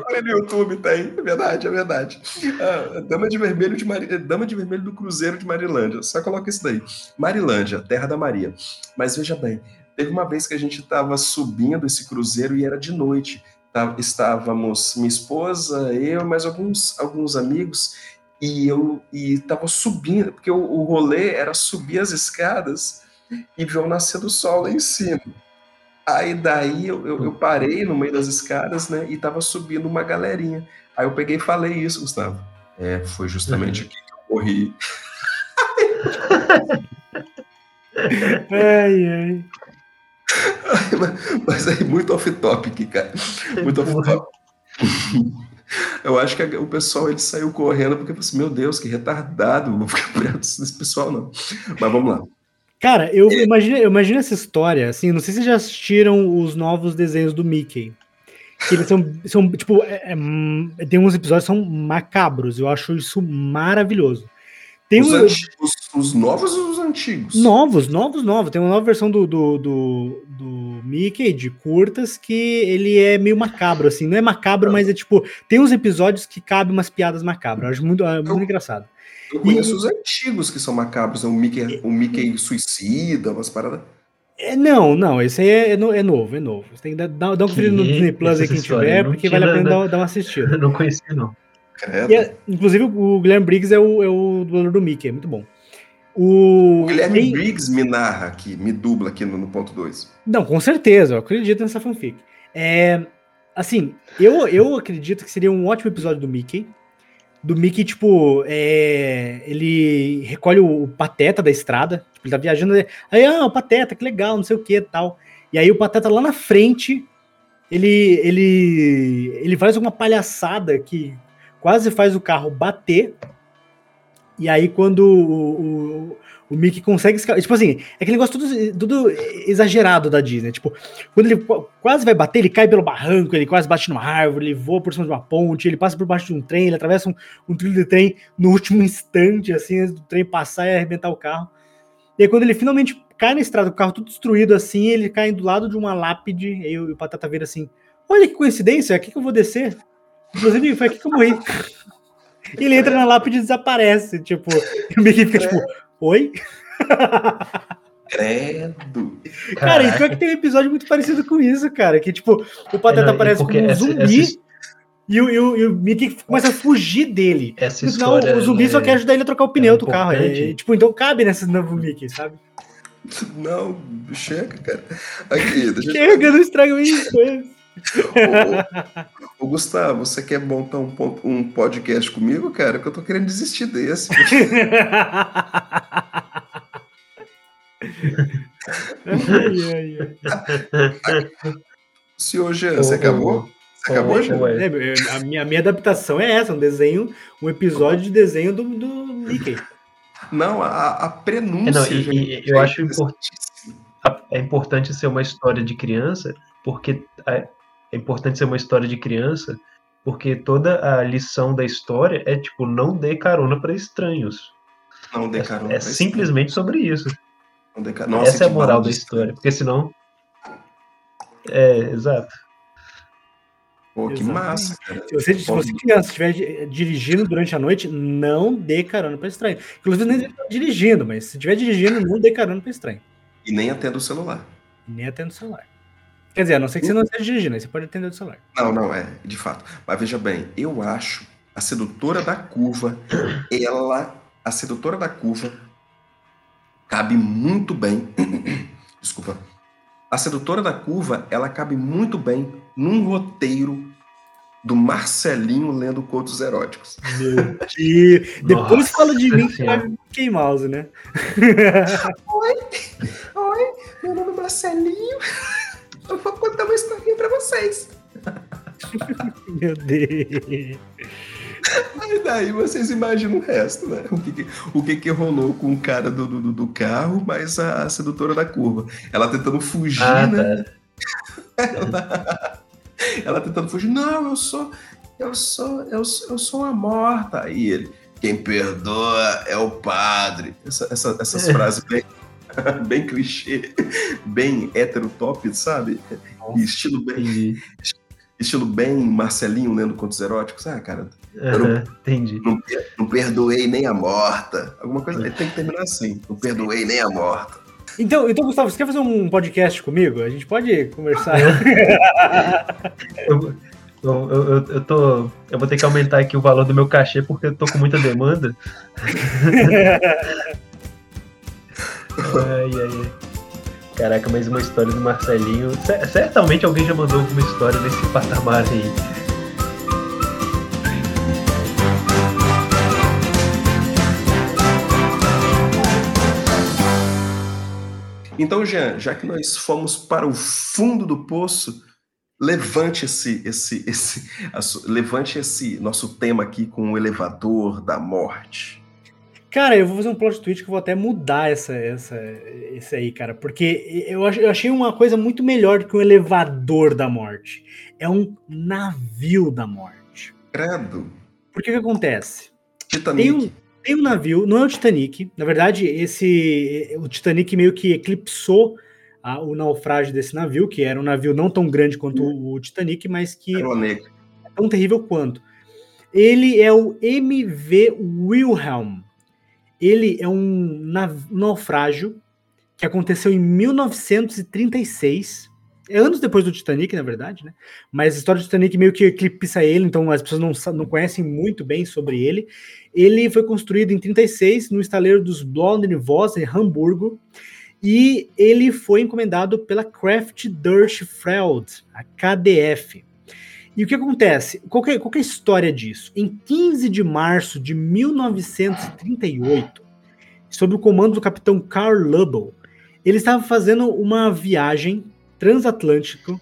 Olha no YouTube, tem. É verdade, é verdade. Ah, Dama, de vermelho de Mar... Dama de Vermelho do Cruzeiro de Marilândia. Só coloca isso daí. Marilândia, terra da Maria. Mas veja bem, teve uma vez que a gente estava subindo esse cruzeiro e era de noite. Tá, estávamos, minha esposa, eu, mais alguns, alguns amigos, e eu e tava subindo, porque o, o rolê era subir as escadas e ver o nascer do sol lá em cima. Aí daí eu, eu, eu, parei no meio das escadas, né? E tava subindo uma galerinha. Aí eu peguei e falei isso, Gustavo. É, foi justamente uhum. aqui que eu morri. ai, ai. mas, mas aí, muito off-topic, cara. Muito off-topic. Eu acho que o pessoal ele saiu correndo porque falou assim: meu Deus, que retardado, vou ficar perto desse pessoal, não. Mas vamos lá. Cara, eu é. imagino, eu imagino essa história, assim, não sei se vocês já assistiram os novos desenhos do Mickey. Que eles são, são tipo, é, é, tem uns episódios que são macabros, eu acho isso maravilhoso. Tem os, um, antigos, os novos ou os antigos? Novos, novos, novos. Tem uma nova versão do, do, do, do, Mickey, de curtas, que ele é meio macabro, assim. Não é macabro, mas é tipo. Tem uns episódios que cabem umas piadas macabras. Eu acho muito, é muito eu, engraçado. Eu conheço e, os antigos que são macabros, né? o Mickey, o Mickey suicida, umas paradas. É, não, não, esse aí é, é, é novo, é novo. Você tem que dar, dar um conferida no Disney Plus aí quem tiver, porque vale a pena dar, dar uma assistida. Eu não conheci, não. É, inclusive, o Guilherme Briggs é o, é o dublador do Mickey, é muito bom. O, o Guilherme tem... Briggs me narra aqui, me dubla aqui no, no ponto 2. Não, com certeza, eu acredito nessa fanfic. É, assim, eu, eu acredito que seria um ótimo episódio do Mickey. Do Mickey, tipo, é, ele recolhe o, o, Pateta da estrada, tipo, ele tá viajando, aí, ah, o Pateta, que legal, não sei o que tal. E aí o Pateta lá na frente, ele, ele, ele faz uma palhaçada que quase faz o carro bater. E aí, quando o, o, o Mickey consegue escapar. Tipo assim, é aquele negócio tudo, tudo exagerado da Disney. Tipo, quando ele quase vai bater, ele cai pelo barranco, ele quase bate numa árvore, ele voa por cima de uma ponte, ele passa por baixo de um trem, ele atravessa um, um trilho de trem no último instante, assim, do trem passar e arrebentar o carro. E aí, quando ele finalmente cai na estrada, o carro tudo destruído assim, ele cai do lado de uma lápide, e aí o Patata vira assim: Olha que coincidência, aqui que eu vou descer. Inclusive, foi aqui que eu morri. Ele entra na lápide e desaparece. Tipo, e o Mickey fica tipo, oi? Credo. Cara, e pior que tem um episódio muito parecido com isso, cara. Que, tipo, o Pateta é, não, aparece como um zumbi. Essa... E o, e, o, e o Mickey começa a fugir dele. Essa história, o zumbi só quer ajudar ele a trocar o pneu é do carro. É, tipo, então cabe nesse novo Mickey, sabe? Não, chega, cara. Aqui, deixa Chega, eu... não estraga isso ô, ô, Gustavo, você quer montar um, um podcast comigo, cara? Que eu tô querendo desistir desse. Senhor Jean, você acabou? Você acabou, Jean? É, a, minha, a minha adaptação é essa, um desenho, um episódio de desenho do, do Mickey. Não, a, a prenúncia. É, não, e, e, eu acho importante. É importante ser uma história de criança, porque é importante ser uma história de criança, porque toda a lição da história é tipo, não dê carona para estranhos. Não dê carona. É, é simplesmente sobre isso. Nossa, Essa é a moral da história, porque senão. É, exato. Pô, que Exatamente. massa, cara. Se você, se você criança estiver dirigindo durante a noite, não dê carona para estranho. Inclusive, nem dirigindo, mas se estiver dirigindo, não dê carona para estranho. E nem atenda o celular. E nem atenda o celular. Quer dizer, a não ser que você não esteja dirigindo, aí você pode atender o celular. Não, não, é, de fato. Mas veja bem, eu acho a sedutora da curva, ela, a sedutora da curva, cabe muito bem. Desculpa. A sedutora da curva, ela cabe muito bem num roteiro do Marcelinho lendo contos eróticos. Meu Deus. Depois Nossa, fala de mim que vai mouse, né? Oi, oi, meu nome é Marcelinho. Eu vou contar uma historinha pra vocês. Meu Deus. Aí daí vocês imaginam o resto, né? O que, que o que, que rolou com o cara do, do, do carro, mas a, a, sedutora da curva. Ela tentando fugir, ah, né? Tá. ela, ela, tentando fugir. Não, eu sou. Eu sou. Eu, eu sou uma morta. Aí ele. Quem perdoa é o padre. Essa, essa, essas frases bem, bem clichê, bem top, sabe? Nossa, estilo bem. Estilo bem Marcelinho lendo contos eróticos. Ah, cara. Eu não, entendi. Não, não, perdoei nem a morta. Alguma coisa. Tem que terminar assim. Não perdoei nem a morta. Então, então, Gustavo, você quer fazer um podcast comigo? A gente pode conversar. eu, eu, eu, eu, tô. Eu vou ter que aumentar aqui o valor do meu cachê porque eu tô com muita demanda. Ai, ai, ai. Caraca, mais uma história do Marcelinho. Certamente alguém já mandou alguma história nesse patamar aí. Então, Jean, já que nós fomos para o fundo do poço, levante esse, esse, esse, levante esse nosso tema aqui com o elevador da morte. Cara, eu vou fazer um plot twist que eu vou até mudar essa, essa, esse aí, cara, porque eu, achei uma coisa muito melhor do que um elevador da morte. É um navio da morte. Credo. Porque o que acontece? Titanic. Tem um, tem um navio, não é o Titanic. Na verdade, esse o Titanic meio que eclipsou a, o naufrágio desse navio, que era um navio não tão grande quanto o, o Titanic, mas que é tão terrível quanto. Ele é o MV Wilhelm. Ele é um naufrágio que aconteceu em 1936 é anos depois do Titanic, na verdade, né? Mas a história do Titanic meio que eclipsa ele, então as pessoas não, não conhecem muito bem sobre ele. Ele foi construído em 36 no estaleiro dos Blondinvoss, em Hamburgo, e ele foi encomendado pela Kraft Freld, a KDF. E o que acontece? Qual que, é, qual que é a história disso? Em 15 de março de 1938, sob o comando do capitão Carl Lubbock, ele estava fazendo uma viagem transatlântico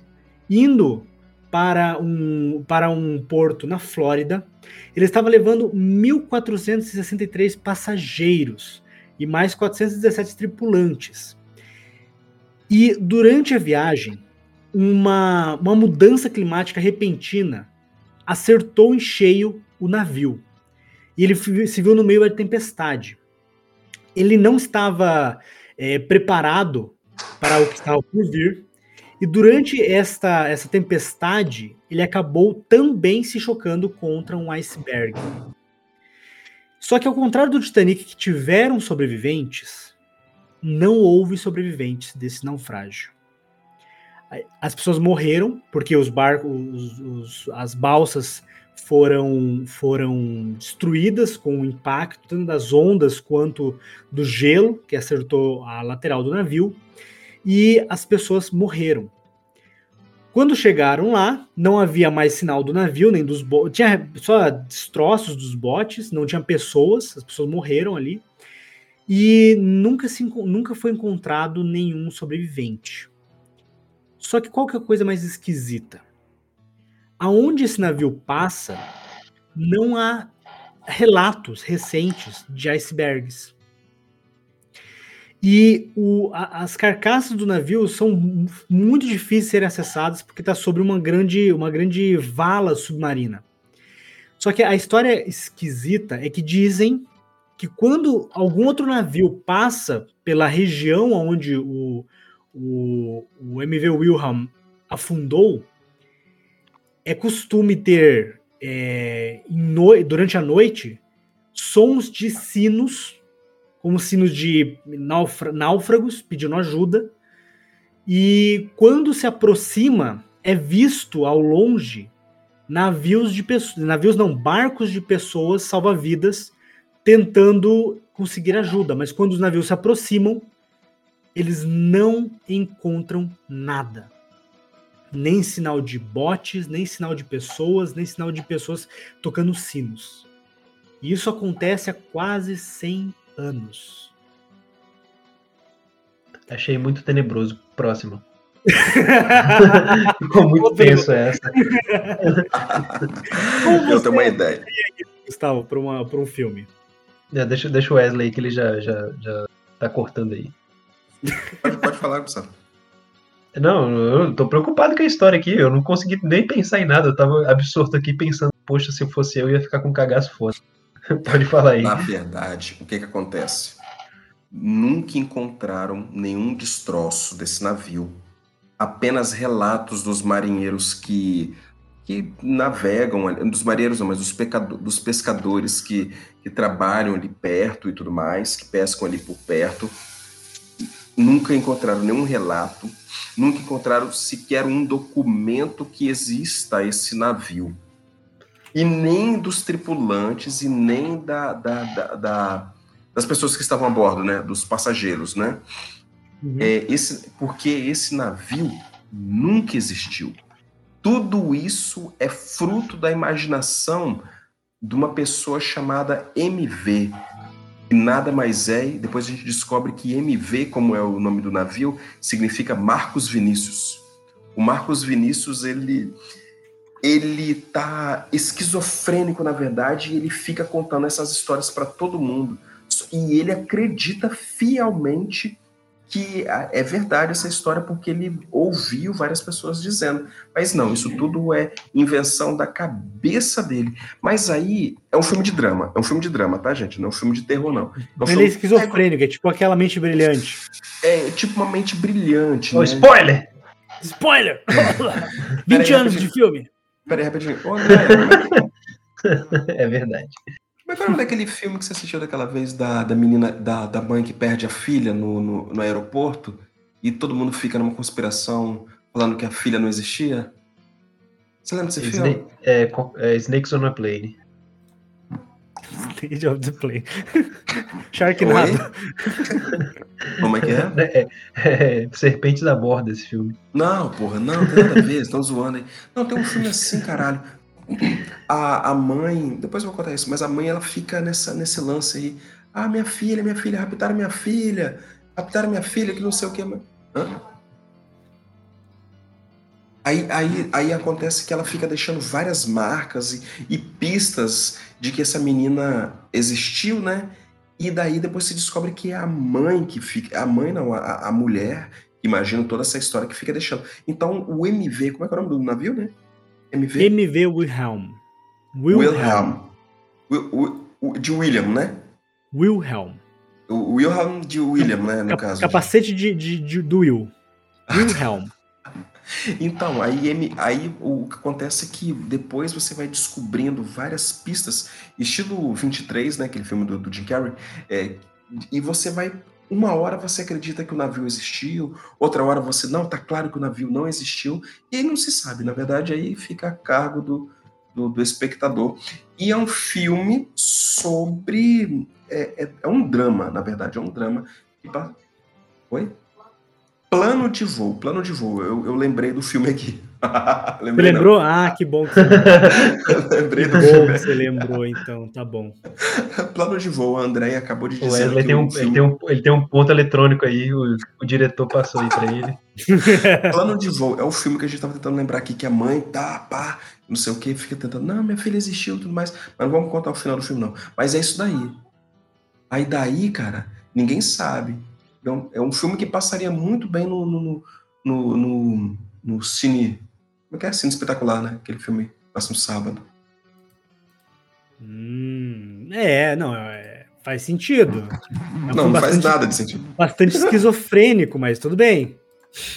indo para um, para um porto na Flórida. Ele estava levando 1.463 passageiros e mais 417 tripulantes. E durante a viagem, uma, uma mudança climática repentina acertou em cheio o navio. E ele se viu no meio da tempestade. Ele não estava é, preparado para o que estava por vir e durante esta, essa tempestade, ele acabou também se chocando contra um iceberg. Só que ao contrário do Titanic, que tiveram sobreviventes, não houve sobreviventes desse naufrágio. As pessoas morreram porque os barcos, os, as balsas foram foram destruídas com o impacto tanto das ondas quanto do gelo que acertou a lateral do navio e as pessoas morreram. Quando chegaram lá, não havia mais sinal do navio, nem dos botes. Tinha só destroços dos botes, não tinha pessoas, as pessoas morreram ali. E nunca, se, nunca foi encontrado nenhum sobrevivente. Só que qual que é a coisa mais esquisita? Aonde esse navio passa, não há relatos recentes de icebergs. E o, a, as carcaças do navio são muito difíceis de serem acessadas porque está sobre uma grande, uma grande vala submarina. Só que a história esquisita é que dizem que quando algum outro navio passa pela região onde o, o, o MV Wilhelm afundou, é costume ter é, no, durante a noite sons de sinos como sinos de náufragos pedindo ajuda. E quando se aproxima, é visto ao longe navios de pessoas, navios não, barcos de pessoas salva-vidas tentando conseguir ajuda, mas quando os navios se aproximam, eles não encontram nada. Nem sinal de botes, nem sinal de pessoas, nem sinal de pessoas tocando sinos. E isso acontece há quase 100 anos. Achei muito tenebroso. Próximo. Ficou muito tenso essa. Eu tenho uma ideia. Gustavo, para um filme. É, deixa, deixa o Wesley que ele já, já, já tá cortando aí. Pode, pode falar, Gustavo. Não, eu tô preocupado com a história aqui. Eu não consegui nem pensar em nada. Eu tava absorto aqui pensando, poxa, se eu fosse eu, ia ficar com cagaço fora. Pode falar aí. Na verdade, o que, que acontece? Nunca encontraram nenhum destroço desse navio. Apenas relatos dos marinheiros que, que navegam, dos marinheiros não, mas dos, pecador, dos pescadores que, que trabalham ali perto e tudo mais, que pescam ali por perto. Nunca encontraram nenhum relato, nunca encontraram sequer um documento que exista esse navio e nem dos tripulantes e nem da, da, da, da, das pessoas que estavam a bordo, né, dos passageiros, né? Uhum. É, esse, porque esse navio nunca existiu. Tudo isso é fruto da imaginação de uma pessoa chamada MV, nada mais é, e depois a gente descobre que MV, como é o nome do navio, significa Marcos Vinícius. O Marcos Vinícius, ele ele tá esquizofrênico na verdade, e ele fica contando essas histórias para todo mundo. E ele acredita fielmente que é verdade essa história porque ele ouviu várias pessoas dizendo. Mas não, isso tudo é invenção da cabeça dele. Mas aí é um filme de drama. É um filme de drama, tá, gente? Não é um filme de terror, não. É um ele é esquizofrênico, é tipo aquela mente brilhante. É, tipo uma mente brilhante. Oh, né? Spoiler! Spoiler! 20 anos de filme. Peraí, rapidinho. Ô, André, é, é verdade. O nome daquele filme que você assistiu daquela vez da, da menina, da, da mãe que perde a filha no, no, no aeroporto e todo mundo fica numa conspiração falando que a filha não existia? Você lembra desse Sna filme? É, é, Snakes on a Plane. Stage of the Plane. Sharknado. Como é que é? É, é? é, Serpentes da Borda esse filme. Não, porra, não, tem nada a ver, estão zoando aí. Não, tem um filme assim, caralho a, a mãe, depois eu vou contar isso, mas a mãe ela fica nessa, nesse lance aí. Ah, minha filha, minha filha, raptaram minha filha, raptaram minha filha, que não sei o que. Aí, aí, aí acontece que ela fica deixando várias marcas e, e pistas de que essa menina existiu, né? E daí depois se descobre que é a mãe que fica. A mãe não, a, a mulher, imagina toda essa história que fica deixando. Então o MV, como é que é o nome do navio, né? MV? MV Wilhelm. Wilhelm. Wilhelm. de William, né? Wilhelm. O Wilhelm de William, né, no Cap caso. Capacete de, de, de, do Will. Wilhelm. então, aí, aí o que acontece é que depois você vai descobrindo várias pistas, estilo 23, né, aquele filme do, do Jim Carrey, é, e você vai uma hora você acredita que o navio existiu, outra hora você não, tá claro que o navio não existiu, e não se sabe. Na verdade, aí fica a cargo do, do, do espectador. E é um filme sobre. É, é, é, um drama, na verdade, é um drama. Oi? Plano de voo, plano de voo. Eu, eu lembrei do filme aqui. você lembrou? Não. Ah, que bom que você lembrou. lembrei do filme. você lembrou, então, tá bom. Plano de voo, a André acabou de dizer. Ele tem, um, filme... ele, tem um, ele tem um ponto eletrônico aí, o, o diretor passou aí pra ele. Plano de voo é o filme que a gente tava tentando lembrar aqui, que a mãe tá, pá, não sei o que, fica tentando, não, minha filha existiu e tudo mais. Mas não vamos contar o final do filme, não. Mas é isso daí. Aí daí, cara, ninguém sabe. É um, é um filme que passaria muito bem no, no, no, no, no cine como é que é? Cine espetacular, né? Aquele filme passa um sábado. Hum, é, não, é, faz sentido. É não, não bastante, faz nada de sentido. Bastante esquizofrênico, mas tudo bem.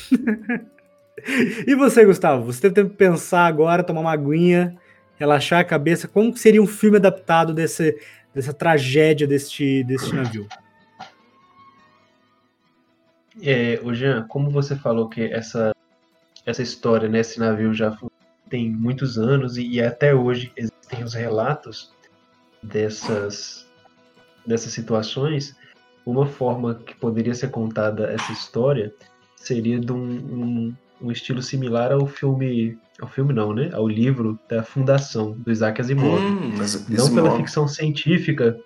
e você, Gustavo? Você teve tempo de pensar agora, tomar uma aguinha, relaxar a cabeça. Como seria um filme adaptado desse, dessa tragédia deste, deste navio? É, o Jean, como você falou que essa essa história, né? Esse navio já tem muitos anos e, e até hoje existem os relatos dessas, dessas situações. Uma forma que poderia ser contada essa história seria de um, um, um estilo similar ao filme ao filme não, né? Ao livro da Fundação do Isaac Asimov. Hum, não pela ficção científica,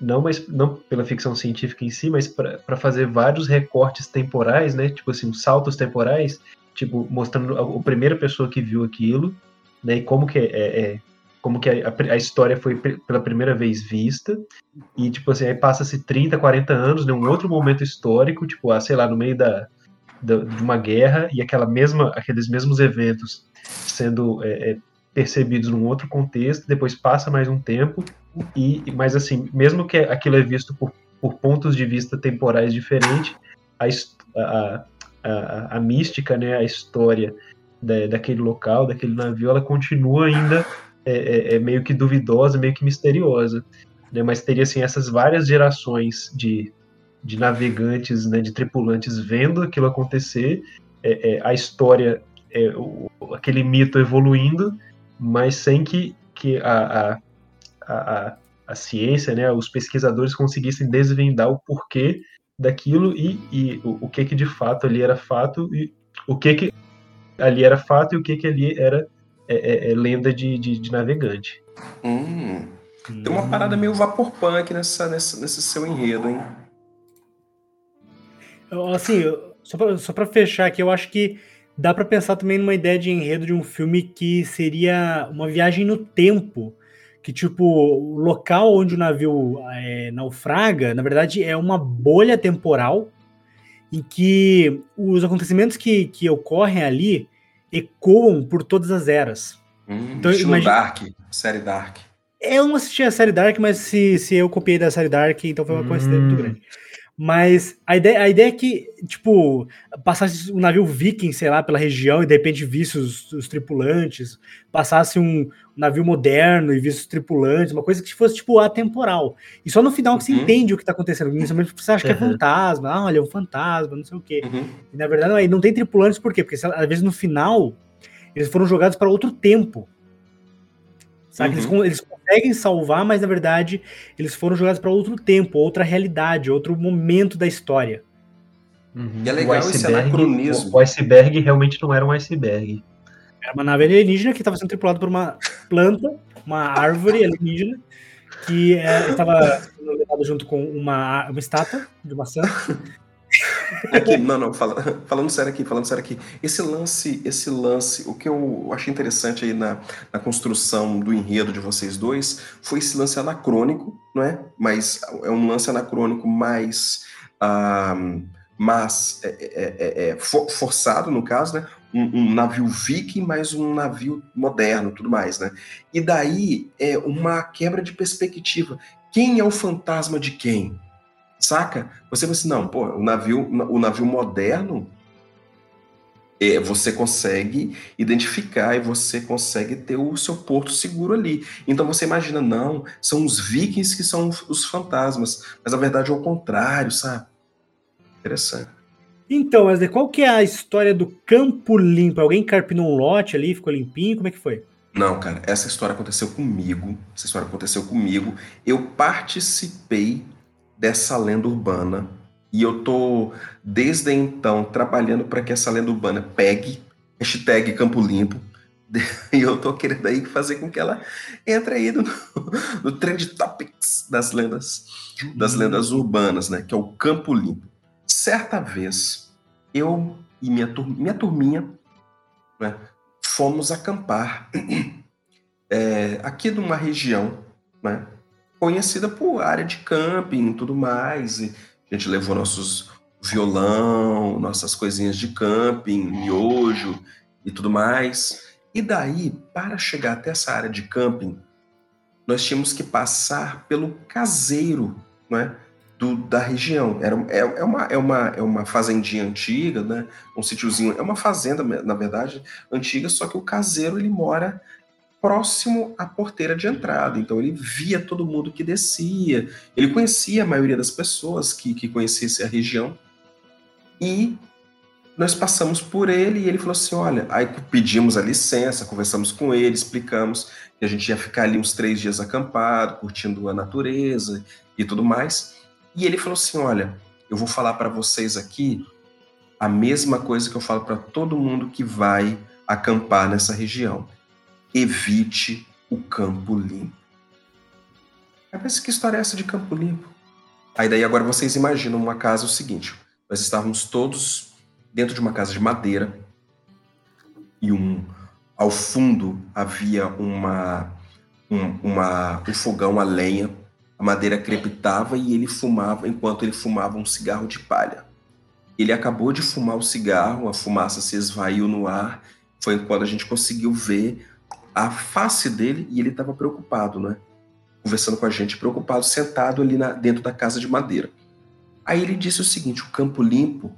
não mas não pela ficção científica em si, mas para fazer vários recortes temporais, né? Tipo assim, saltos temporais tipo, mostrando a, a, primeira pessoa que viu aquilo, né, e como que é, é, é como que a, a, história foi pela primeira vez vista, e, tipo assim, aí passa-se 30, 40 anos, né, um outro momento histórico, tipo, ah, sei lá, no meio da, da de uma guerra, e aquela mesma, aqueles mesmos eventos sendo é, é, percebidos num outro contexto, depois passa mais um tempo, e, mas assim, mesmo que aquilo é visto por, por pontos de vista temporais diferentes, a, a, a, a mística, né, a história da, daquele local, daquele navio, ela continua ainda é, é, é, meio que duvidosa, meio que misteriosa. Né, mas teria assim, essas várias gerações de, de navegantes, né, de tripulantes vendo aquilo acontecer, é, é, a história, é, o, aquele mito evoluindo, mas sem que, que a, a, a, a ciência, né, os pesquisadores conseguissem desvendar o porquê daquilo e, e o, o, que que de fato ali era fato e o que que ali era fato e o que que ali era é, é, é lenda de, de, de navegante. Hum. Tem uma parada meio vapor punk nessa, nessa, nesse seu enredo, hein? Assim, só pra, só pra fechar aqui, eu acho que dá para pensar também numa ideia de enredo de um filme que seria uma viagem no tempo. Que, tipo, o local onde o navio é, naufraga, na verdade, é uma bolha temporal em que os acontecimentos que, que ocorrem ali ecoam por todas as eras. Hum, então, imagine... Dark, série Dark. Eu não assisti a série Dark, mas se, se eu copiei da série Dark, então foi uma hum. coincidência muito grande. Mas a ideia, a ideia é que, tipo, passasse um navio viking, sei lá, pela região e de repente visse os, os tripulantes, passasse um, navio moderno e visse os tripulantes, uma coisa que fosse, tipo, atemporal. E só no final que você uhum. entende o que tá acontecendo. Inicialmente você acha uhum. que é uhum. fantasma, ah, olha, é um fantasma, não sei o quê. Uhum. E na verdade não, não tem tripulantes, por quê? Porque às vezes no final eles foram jogados para outro tempo. Sabe? Eles, uhum. eles conseguem salvar, mas na verdade eles foram jogados para outro tempo, outra realidade, outro momento da história. Uhum. E é legal esse anacronismo. O iceberg realmente não era um iceberg. Era uma nave alienígena que estava sendo tripulada por uma planta, uma árvore alienígena, que é, estava levada junto com uma, uma estátua de maçã. Aqui, não, não, fala, falando sério aqui, falando sério aqui. Esse lance, esse lance, o que eu achei interessante aí na, na construção do enredo de vocês dois foi esse lance anacrônico, não é? Mas é um lance anacrônico mais. Ah, mas é, é, é, é for, forçado no caso, né? Um, um, navio viking, mais um navio moderno, tudo mais, né? E daí é uma quebra de perspectiva. Quem é o fantasma de quem? Saca? Você vai assim, não, pô, o navio, o navio moderno, é, você consegue identificar e você consegue ter o seu porto seguro ali. Então você imagina, não, são os vikings que são os fantasmas, mas a verdade é o contrário, sabe? Interessante. Então, Wesley, qual que é a história do campo limpo? Alguém carpinou um lote ali, ficou limpinho? Como é que foi? Não, cara, essa história aconteceu comigo. Essa história aconteceu comigo. Eu participei dessa lenda urbana. E eu tô, desde então, trabalhando para que essa lenda urbana pegue, hashtag Campo Limpo, e eu tô querendo aí fazer com que ela entre aí no, no Trend Topics das lendas, das uhum. lendas urbanas, né? Que é o Campo Limpo. Certa vez, eu e minha, tur minha turminha né, fomos acampar é, aqui numa região né, conhecida por área de camping e tudo mais. E a gente levou nossos violão, nossas coisinhas de camping, miojo e tudo mais. E daí, para chegar até essa área de camping, nós tínhamos que passar pelo caseiro, né? Do, da região. Era, é, é, uma, é, uma, é uma fazendinha antiga, né? Um sítiozinho. É uma fazenda, na verdade, antiga, só que o caseiro ele mora próximo à porteira de entrada. Então ele via todo mundo que descia, ele conhecia a maioria das pessoas que, que conhecessem a região. E nós passamos por ele e ele falou assim: olha, aí pedimos a licença, conversamos com ele, explicamos que a gente ia ficar ali uns três dias acampado, curtindo a natureza e tudo mais. E ele falou assim: olha, eu vou falar para vocês aqui a mesma coisa que eu falo para todo mundo que vai acampar nessa região evite o campo limpo. Aí pensa que história é essa de campo limpo? Aí daí agora vocês imaginam uma casa o seguinte: nós estávamos todos dentro de uma casa de madeira e um ao fundo havia uma um, uma, um fogão a lenha, a madeira crepitava e ele fumava enquanto ele fumava um cigarro de palha. Ele acabou de fumar o cigarro, a fumaça se esvaiu no ar, foi quando a gente conseguiu ver a face dele e ele estava preocupado, né? Conversando com a gente, preocupado, sentado ali na, dentro da casa de madeira. Aí ele disse o seguinte: o Campo Limpo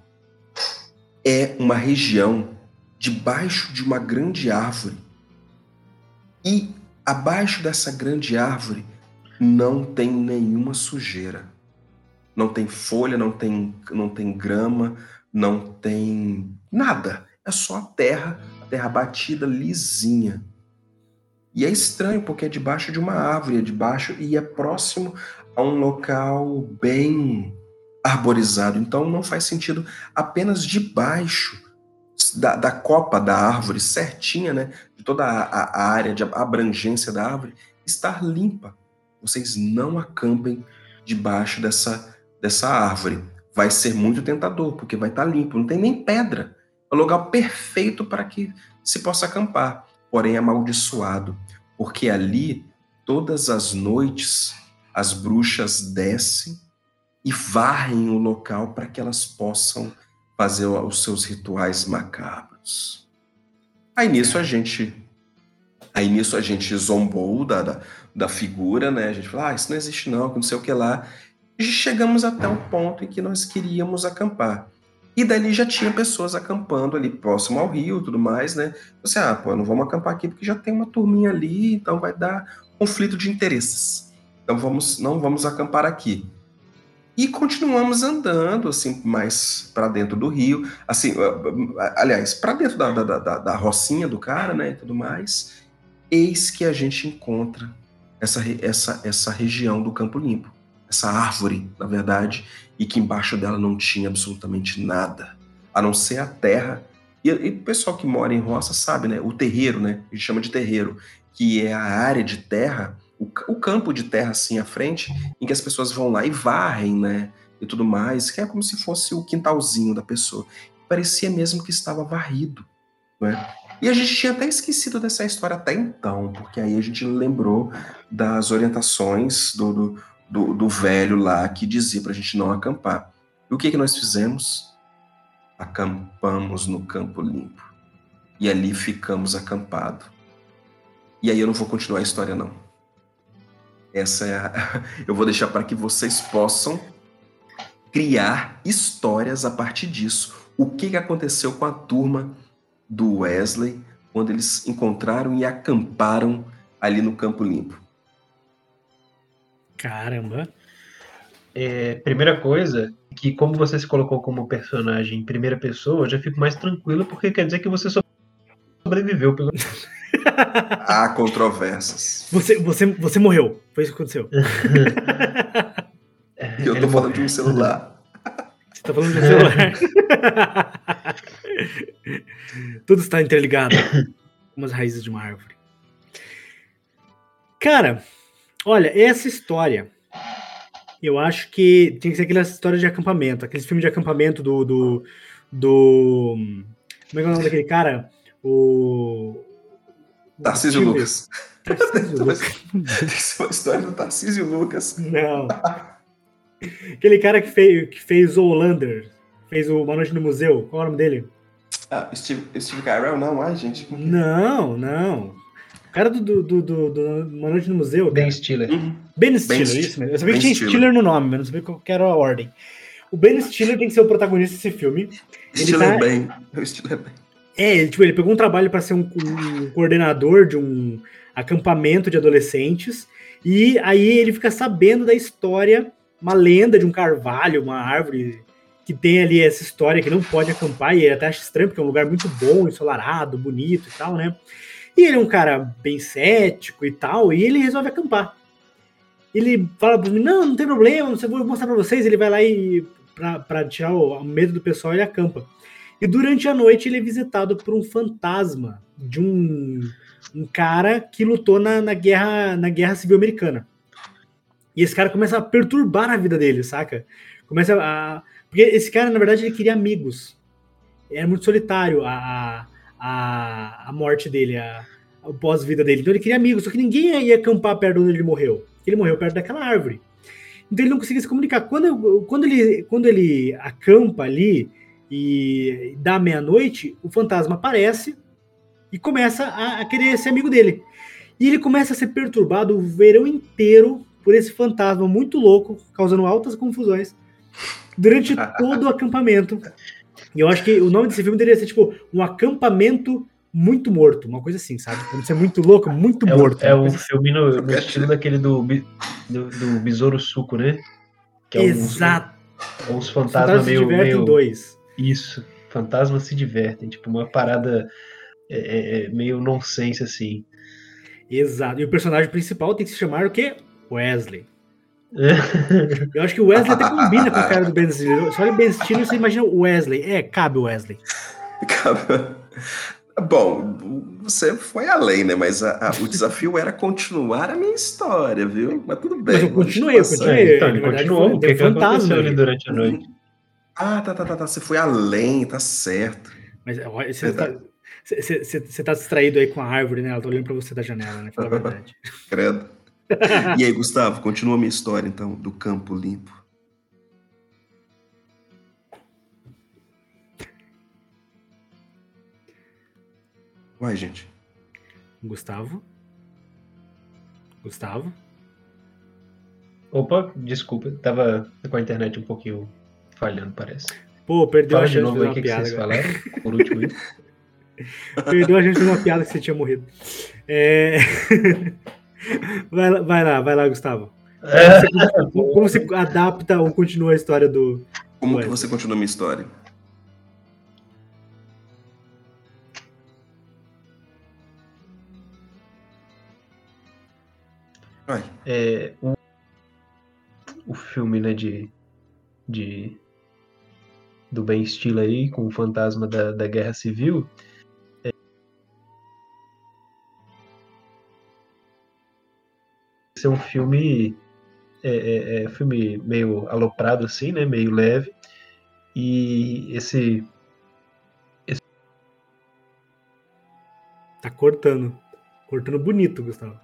é uma região debaixo de uma grande árvore. E abaixo dessa grande árvore não tem nenhuma sujeira. Não tem folha, não tem, não tem grama, não tem nada. É só a terra, a terra batida lisinha. E é estranho porque é debaixo de uma árvore, é debaixo e é próximo a um local bem arborizado. Então não faz sentido apenas debaixo da, da copa da árvore certinha, né? De toda a, a área de abrangência da árvore estar limpa. Vocês não acampem debaixo dessa, dessa árvore. Vai ser muito tentador, porque vai estar limpo, não tem nem pedra. É o lugar perfeito para que se possa acampar, porém amaldiçoado, porque ali, todas as noites, as bruxas descem e varrem o local para que elas possam fazer os seus rituais macabros. Aí nisso a gente aí nisso a gente zombou da, da, da figura, né? A gente falou, ah, isso não existe não, não sei o que lá. E chegamos até o ponto em que nós queríamos acampar. E dali já tinha pessoas acampando ali próximo ao rio tudo mais, né? Você, ah, pô, não vamos acampar aqui porque já tem uma turminha ali, então vai dar conflito de interesses. Então vamos, não vamos acampar aqui. E continuamos andando, assim, mais para dentro do rio, assim, aliás, para dentro da, da, da, da, rocinha do cara, né, e tudo mais. Eis que a gente encontra essa, essa, essa região do Campo Limpo, essa árvore, na verdade, e que embaixo dela não tinha absolutamente nada, a não ser a terra. E, e o pessoal que mora em roça sabe, né, o terreiro, né, a gente chama de terreiro, que é a área de terra o, o campo de terra assim à frente, em que as pessoas vão lá e varrem, né? E tudo mais, que é como se fosse o quintalzinho da pessoa. Parecia mesmo que estava varrido, né? E a gente tinha até esquecido dessa história até então, porque aí a gente lembrou das orientações do, do, do, do velho lá que dizia para a gente não acampar. E o que, que nós fizemos? Acampamos no campo limpo. E ali ficamos acampados. E aí eu não vou continuar a história, não. Essa é a... eu vou deixar para que vocês possam criar histórias a partir disso. O que, que aconteceu com a turma do Wesley quando eles encontraram e acamparam ali no Campo Limpo? Caramba! É, primeira coisa, que como você se colocou como personagem em primeira pessoa, eu já fico mais tranquilo, porque quer dizer que você sobreviveu, pelo Há controvérsias. Você, você, você morreu. Foi isso que aconteceu. eu tô falando de um celular. Você tá falando de um celular. Tudo está interligado. Como as raízes de uma árvore. Cara, olha, essa história. Eu acho que tem que ser aquela história de acampamento, aqueles filmes de acampamento do. do, do como é que é o nome daquele cara? O. Tarcísio Lucas. Tarcísio Lucas. É uma história do Tarcísio Lucas. Não. Aquele cara que fez, que fez o Hollander, fez o Uma Noite no Museu, qual é o nome dele? Ah, Steve, Steve Carell? Não, ai, gente. Não, não. O cara do, do, do, do, do Uma Noite no Museu. Ben. Stiller. Uhum. Ben Stiller, ben isso mesmo. Eu sabia ben que tinha Stiller. Stiller no nome, mas não sabia qual era a ordem. O Ben Stiller tem que ser o protagonista desse filme. Stiller tá... bem. O Stiller bem. É, ele, tipo, ele pegou um trabalho para ser um, um, coordenador de um acampamento de adolescentes, e aí ele fica sabendo da história, uma lenda de um carvalho, uma árvore que tem ali essa história que não pode acampar, e ele até acha estranho, porque é um lugar muito bom, ensolarado, bonito e tal, né? E ele é um cara bem cético e tal, e ele resolve acampar. Ele fala para mim, não, não tem problema, eu vou mostrar para vocês. Ele vai lá e, para tirar o, o medo do pessoal, ele acampa. E durante a noite ele é visitado por um fantasma de um, um cara que lutou na, na, guerra, na Guerra Civil Americana. E esse cara começa a perturbar a vida dele, saca? Começa a. Porque esse cara, na verdade, ele queria amigos. Era muito solitário a, a, a morte dele, a, o pós-vida dele. Então ele queria amigos, só que ninguém ia acampar perto onde ele morreu. Ele morreu perto daquela árvore. Então ele não conseguia se comunicar. Quando, quando, ele, quando ele acampa ali, e da meia-noite, o fantasma aparece e começa a, a, querer ser amigo dele. E ele começa a ser perturbado o verão inteiro por esse fantasma muito louco, causando altas confusões durante todo o acampamento. E eu acho que o nome desse filme deveria ser tipo um acampamento muito morto, uma coisa assim, sabe? Você é muito louco, muito é morto. O, é um filme no, no estilo daquele do, do, do Besouro Suco, né? Que é Exato. Uns, uns fantasmas meio, meio, dois. Isso. Fantasmas se divertem. Tipo, uma parada é, é, é, meio nonsense, assim. Exato. E o personagem principal tem que se chamar o quê? Wesley. Eu acho que o Wesley até combina com a cara do Ben Stiller. Só olha o Ben Stiller você imagina o Wesley. É, cabe o Wesley. Cabe. Bom, você foi além, né? Mas a, a, o desafio era continuar a minha história, viu? Mas tudo bem. Mas eu continuei, eu continuei. Então, ele continuou. O que, que aconteceu ali durante a noite? Ah, tá, tá, tá, tá. Você foi além, tá certo. Mas você tá, você tá distraído aí com a árvore, né? Ela tá olhando pra você da janela, né? Fala a verdade. Credo. E aí, Gustavo, continua a minha história, então, do campo limpo. Vai, gente. Gustavo? Gustavo? Opa, desculpa, tava com a internet um pouquinho falhando, parece. Pô, perdeu Fala a chance de novo de fazer uma piada. Que vocês falaram, por último Perdeu a gente de uma piada que você tinha morrido. É... vai, lá, vai lá, vai lá, Gustavo. É. Como, você, como você adapta ou continua a história do. Como que você continua a minha história? É, o, o filme né, de, de do Ben Stiller aí, com o fantasma da, da Guerra Civil. Esse é um filme é, é, é, filme meio aloprado assim, né, meio leve. E esse, esse... tá cortando, cortando bonito, Gustavo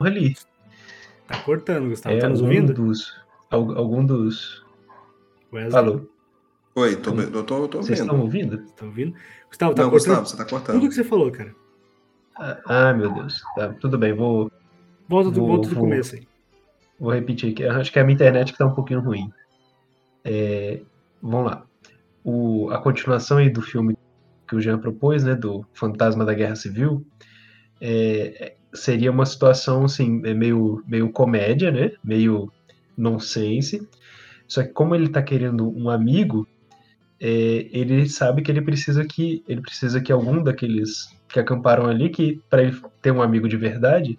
ali. Tá cortando, Gustavo. É, tá nos ouvindo? Dos, algum dos. Wesley. Falou. Oi, tô, eu tô, eu tô Vocês estão ouvindo? Estão ouvindo? Gustavo, tá Não, cortando. Gustavo, você tá cortando. Tudo que você falou, cara. Ah, meu Deus. Tá, tudo bem, vou. Volta do, vou, volta do vou, começo aí. Vou repetir aqui. Acho que é a minha internet que tá um pouquinho ruim. É, vamos lá. O, a continuação aí do filme que o Jean propôs, né, do Fantasma da Guerra Civil, é, seria uma situação assim, é meio, meio comédia, né? Meio nonsense. Só que como ele tá querendo um amigo, é, ele sabe que ele precisa que ele precisa que algum daqueles que acamparam ali, que para ele ter um amigo de verdade,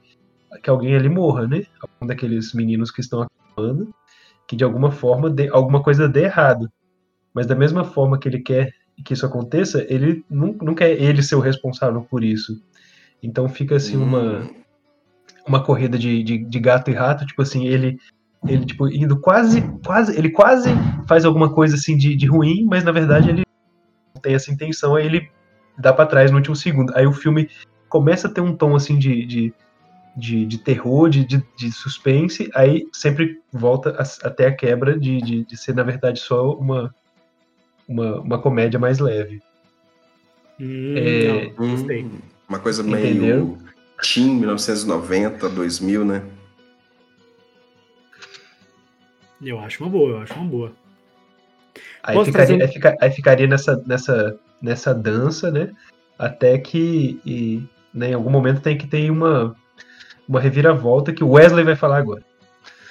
que alguém ali morra, né? Algum daqueles meninos que estão acampando, que de alguma forma dê, alguma coisa dê errado. Mas da mesma forma que ele quer que isso aconteça, ele não, não quer ele ser o responsável por isso. Então fica assim uma hum. uma corrida de, de, de, gato e rato, tipo assim, ele ele tipo indo quase quase ele quase faz alguma coisa assim de, de ruim, mas na verdade ele não tem essa intenção, aí ele dá para trás no último segundo. Aí o filme começa a ter um tom assim de, de, de, de terror, de, de, de, suspense, aí sempre volta a, até a quebra de, de, de ser, na verdade, só uma, uma, uma comédia mais leve. Hum, é, não, gostei. Hum. Uma coisa meio? Team 1990, 2000, né? Eu acho uma boa, eu acho uma boa. Aí ficaria, aí, fica, aí ficaria, nessa, nessa, nessa dança, né? Até que e, né, em algum momento tem que ter uma, uma reviravolta que o Wesley vai falar agora.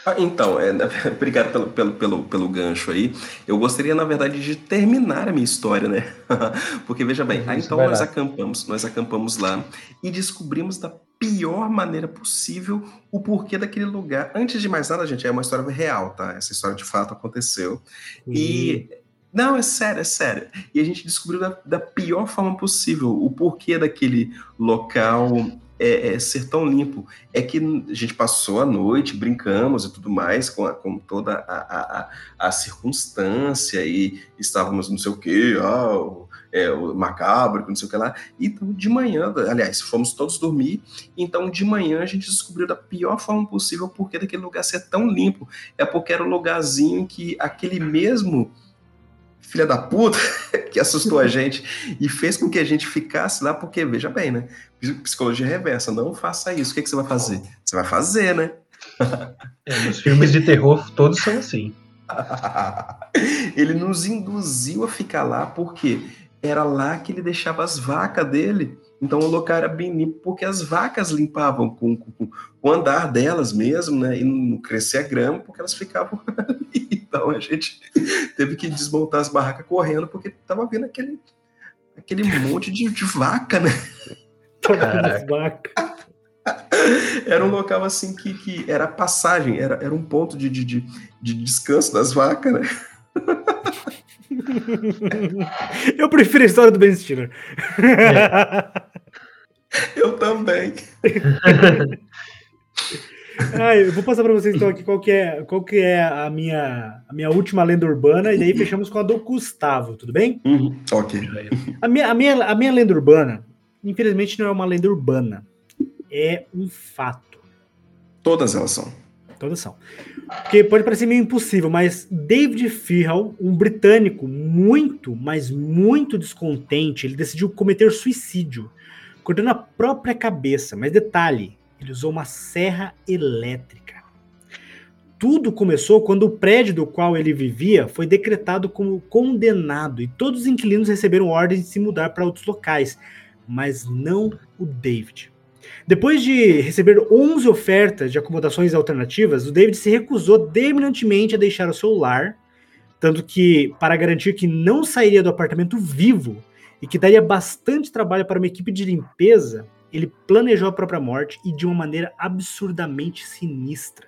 Ah, então, é, obrigado pelo, pelo, pelo, pelo gancho aí. Eu gostaria, na verdade, de terminar a minha história, né? Porque veja bem, uhum, então nós acampamos, nós acampamos lá e descobrimos da pior maneira possível o porquê daquele lugar. Antes de mais nada, gente, é uma história real, tá? Essa história de fato aconteceu. E não, é sério, é sério. E a gente descobriu da, da, pior forma possível o porquê daquele local é, é, ser tão limpo. É que a gente passou a noite, brincamos e tudo mais, com, a, com toda a, a, a, circunstância, e estávamos não sei o que, ah, o, é, o macabro, não sei o que lá. Então, de manhã, aliás, fomos todos dormir, então de manhã a gente descobriu da pior forma possível porque daquele lugar ser tão limpo. É porque era o um lugarzinho que aquele mesmo filha da puta que assustou a gente e fez com que a gente ficasse lá, porque, veja bem, né? Psicologia reversa, não faça isso. O que, que você vai fazer? Você vai fazer, né? É, nos filmes de terror, todos são assim. ele nos induziu a ficar lá porque era lá que ele deixava as vacas dele. Então o local era bem limpo porque as vacas limpavam com, com, com o andar delas mesmo, né? E não crescia grama porque elas ficavam ali. Então a gente teve que desmontar as barracas correndo porque tava vendo aquele, aquele monte de, de vaca, né? As vacas. era um local assim que, que era passagem, era, era um ponto de, de, de, de descanso das vacas, né? Eu prefiro a história do Ben Stiller. É. Eu também. Ah, eu vou passar para vocês então aqui qual que é, qual que é a, minha, a minha última lenda urbana e daí fechamos com a do Gustavo, tudo bem? Uhum, ok. A minha, a, minha, a minha lenda urbana, infelizmente, não é uma lenda urbana, é um fato. Todas elas são. Todas são. Porque pode parecer meio impossível, mas David Firral, um britânico muito, mas muito descontente, ele decidiu cometer suicídio, cortando a própria cabeça. Mas detalhe, ele usou uma serra elétrica. Tudo começou quando o prédio do qual ele vivia foi decretado como condenado e todos os inquilinos receberam ordens de se mudar para outros locais, mas não o David. Depois de receber 11 ofertas de acomodações alternativas, o David se recusou deminantemente a deixar o seu lar, tanto que, para garantir que não sairia do apartamento vivo e que daria bastante trabalho para uma equipe de limpeza, ele planejou a própria morte e de uma maneira absurdamente sinistra.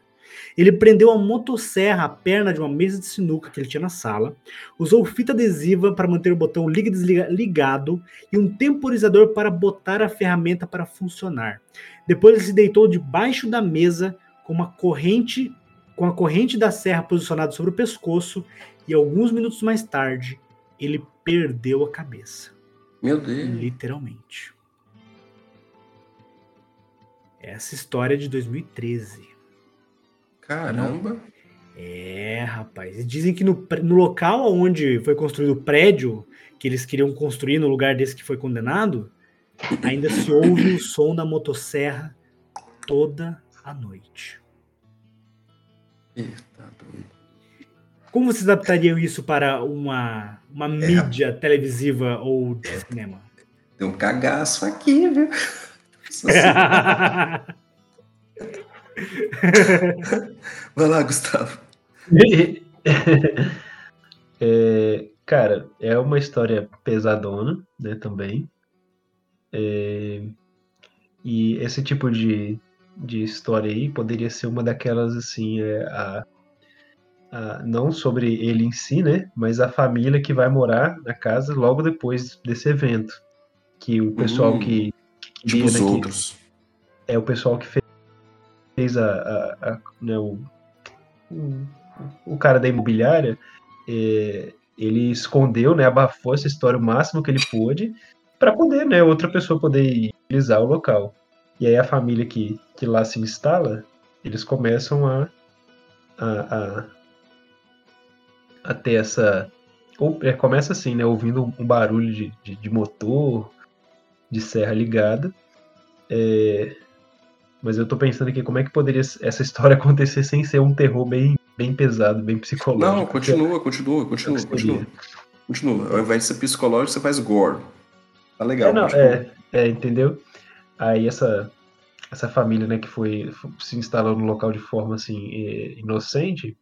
Ele prendeu a motosserra à perna de uma mesa de sinuca que ele tinha na sala, usou fita adesiva para manter o botão liga desliga ligado e um temporizador para botar a ferramenta para funcionar. Depois ele se deitou debaixo da mesa com uma corrente com a corrente da serra posicionada sobre o pescoço e alguns minutos mais tarde ele perdeu a cabeça. Meu Deus. Literalmente. Essa história é de 2013. Caramba! É, rapaz. Dizem que no, no local onde foi construído o prédio que eles queriam construir no lugar desse que foi condenado, ainda se ouve o som da motosserra toda a noite. Como vocês adaptariam isso para uma, uma é. mídia televisiva ou de cinema? Tem um cagaço aqui, viu? Vai lá, Gustavo. É, cara, é uma história pesadona, né, também. É, e esse tipo de, de história aí poderia ser uma daquelas, assim, é, a, a, não sobre ele em si, né, mas a família que vai morar na casa logo depois desse evento. Que o pessoal hum, que, que tipo os outros. é o pessoal que fez fez a, a, a né, o, o, o, cara da imobiliária, é, ele escondeu, né, abafou essa história o máximo que ele pôde para poder, né, outra pessoa poder utilizar o local. E aí a família que, que lá se instala, eles começam a, a, a, a ter essa. Ou, é, começa assim, né? Ouvindo um barulho de, de, de motor, de serra ligada. É, mas eu tô pensando aqui como é que poderia essa história acontecer sem ser um terror bem, bem pesado, bem psicológico. Não, continua, continua, continua, continua. Continua. Ao invés de ser psicológico, você faz gore. Tá legal. É, não, é, é, entendeu? Aí essa, essa família, né, que foi se instalou no local de forma assim inocente,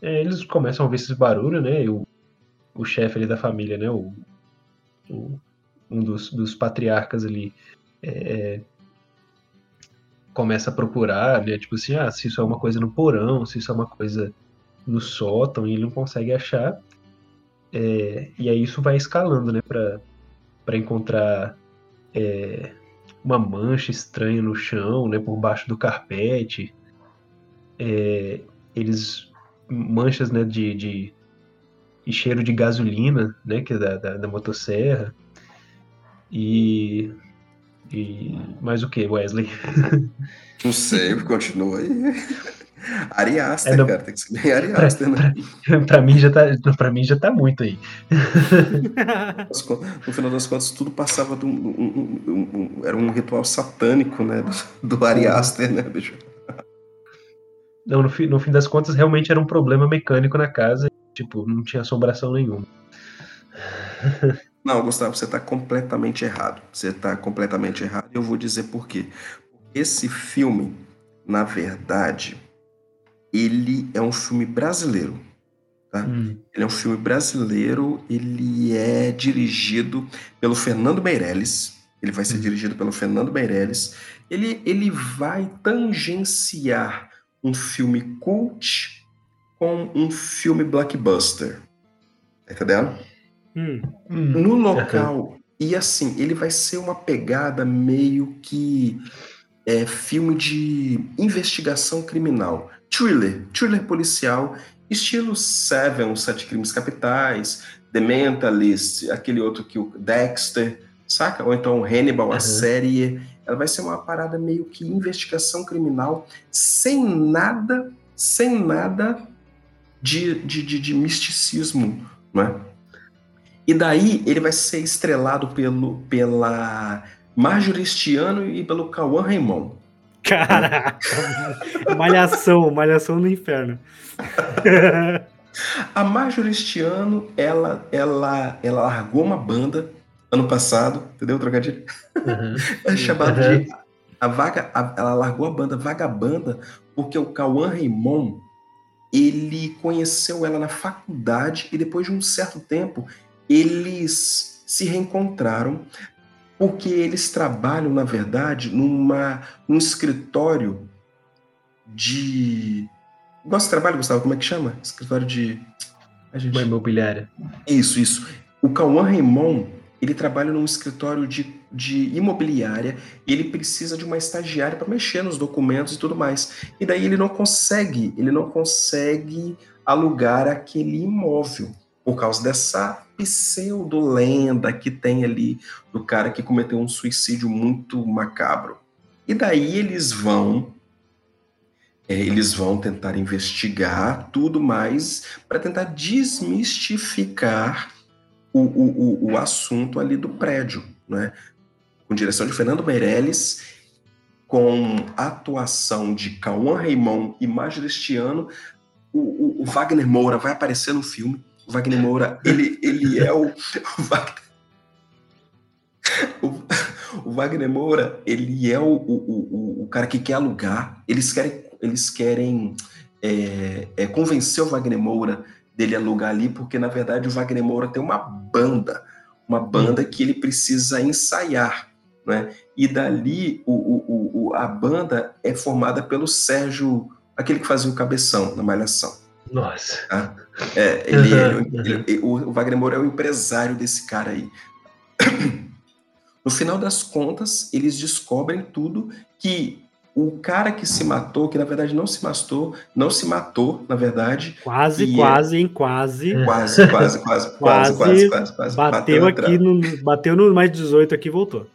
é, eles começam a ouvir esses barulhos, né? E o, o chefe ali da família, né? O, o um dos, dos patriarcas ali é, começa a procurar, né? Tipo assim, ah, se isso é uma coisa no porão, se isso é uma coisa no sótão, e ele não consegue achar. É, e aí isso vai escalando, né? Para encontrar é, uma mancha estranha no chão, né? Por baixo do carpete. É, eles manchas, né? De, de, de, cheiro de gasolina, né? Que é da, da, da motosserra. E e mais o que, Wesley? Não sei, continua aí. Ari Aster, é, no... cara, tem que Ari Aster, né? Pra, pra, mim já tá, pra mim já tá muito aí. no final das contas, tudo passava de um, um, um, um era um ritual satânico, né? Do, do Ari Aster, né, bicho? Não, no, fim, no fim das contas, realmente era um problema mecânico na casa. Tipo, não tinha assombração nenhuma. Não, Gustavo, você está completamente errado. Você está completamente errado. E eu vou dizer por quê. Esse filme, na verdade, ele é um filme brasileiro. Tá? Hum. Ele é um filme brasileiro. Ele é dirigido pelo Fernando Meirelles. ele vai ser dirigido pelo Fernando Meirelles. Ele, ele vai tangenciar um filme cult com um filme blockbuster. Tá entendendo? Hum. No local. E assim, ele vai ser uma pegada meio que é, filme de investigação criminal. Thriller, thriller policial, estilo Seven, os Sete Crimes Capitais, The Mentalist, aquele outro que o Dexter, saca? Ou então Hannibal, a série. Ela vai ser uma parada meio que investigação criminal, sem nada, sem nada de, de, de, de misticismo, né? E daí ele vai ser estrelado pelo, pela Marjorie Stiano e pelo Cauã Raymond. Caraca! malhação, malhação no inferno. A Marjorie Stiano, ela, ela, ela largou uma banda ano passado, entendeu? Trocadilho? Uhum. É chamado uhum. de. A vaga, a, ela largou a banda Vagabanda porque o Cauã Raymond ele conheceu ela na faculdade e depois de um certo tempo eles se reencontraram porque eles trabalham, na verdade, numa, num escritório de. De trabalho, Gustavo? Como é que chama? Escritório de. A gente... Uma imobiliária. Isso, isso. O Cauã Raymond, ele trabalha num escritório de, de imobiliária e ele precisa de uma estagiária para mexer nos documentos e tudo mais. E daí ele não consegue, ele não consegue alugar aquele imóvel por causa dessa pseudo-lenda que tem ali do cara que cometeu um suicídio muito macabro. E daí eles vão é, eles vão tentar investigar tudo mais para tentar desmistificar o, o, o, assunto ali do prédio, né? com direção de Fernando Meirelles, com atuação de Cauã Raymond e Majestiano, o, o Wagner Moura vai aparecer no filme, Wagner Moura, ele, ele é o. O Wagner, o, o Wagner Moura, ele é o, o, o, cara que quer alugar. Eles querem, eles querem é, é, convencer o Wagner Moura dele alugar ali, porque na verdade o Wagner Moura tem uma banda, uma banda hum. que ele precisa ensaiar. Né? E dali o, o, o, a banda é formada pelo Sérgio, aquele que fazia o cabeção na Malhação. Nossa. Tá? É, ele, uhum, ele, ele, o Wagner Moura é o empresário desse cara aí. No final das contas, eles descobrem tudo que o cara que se matou, que na verdade não se matou, não se matou, na verdade. Quase, quase, é... hein? Quase. Quase, quase, quase, quase, quase, quase, quase, Bateu, bateu aqui no, bateu no mais 18 aqui e voltou.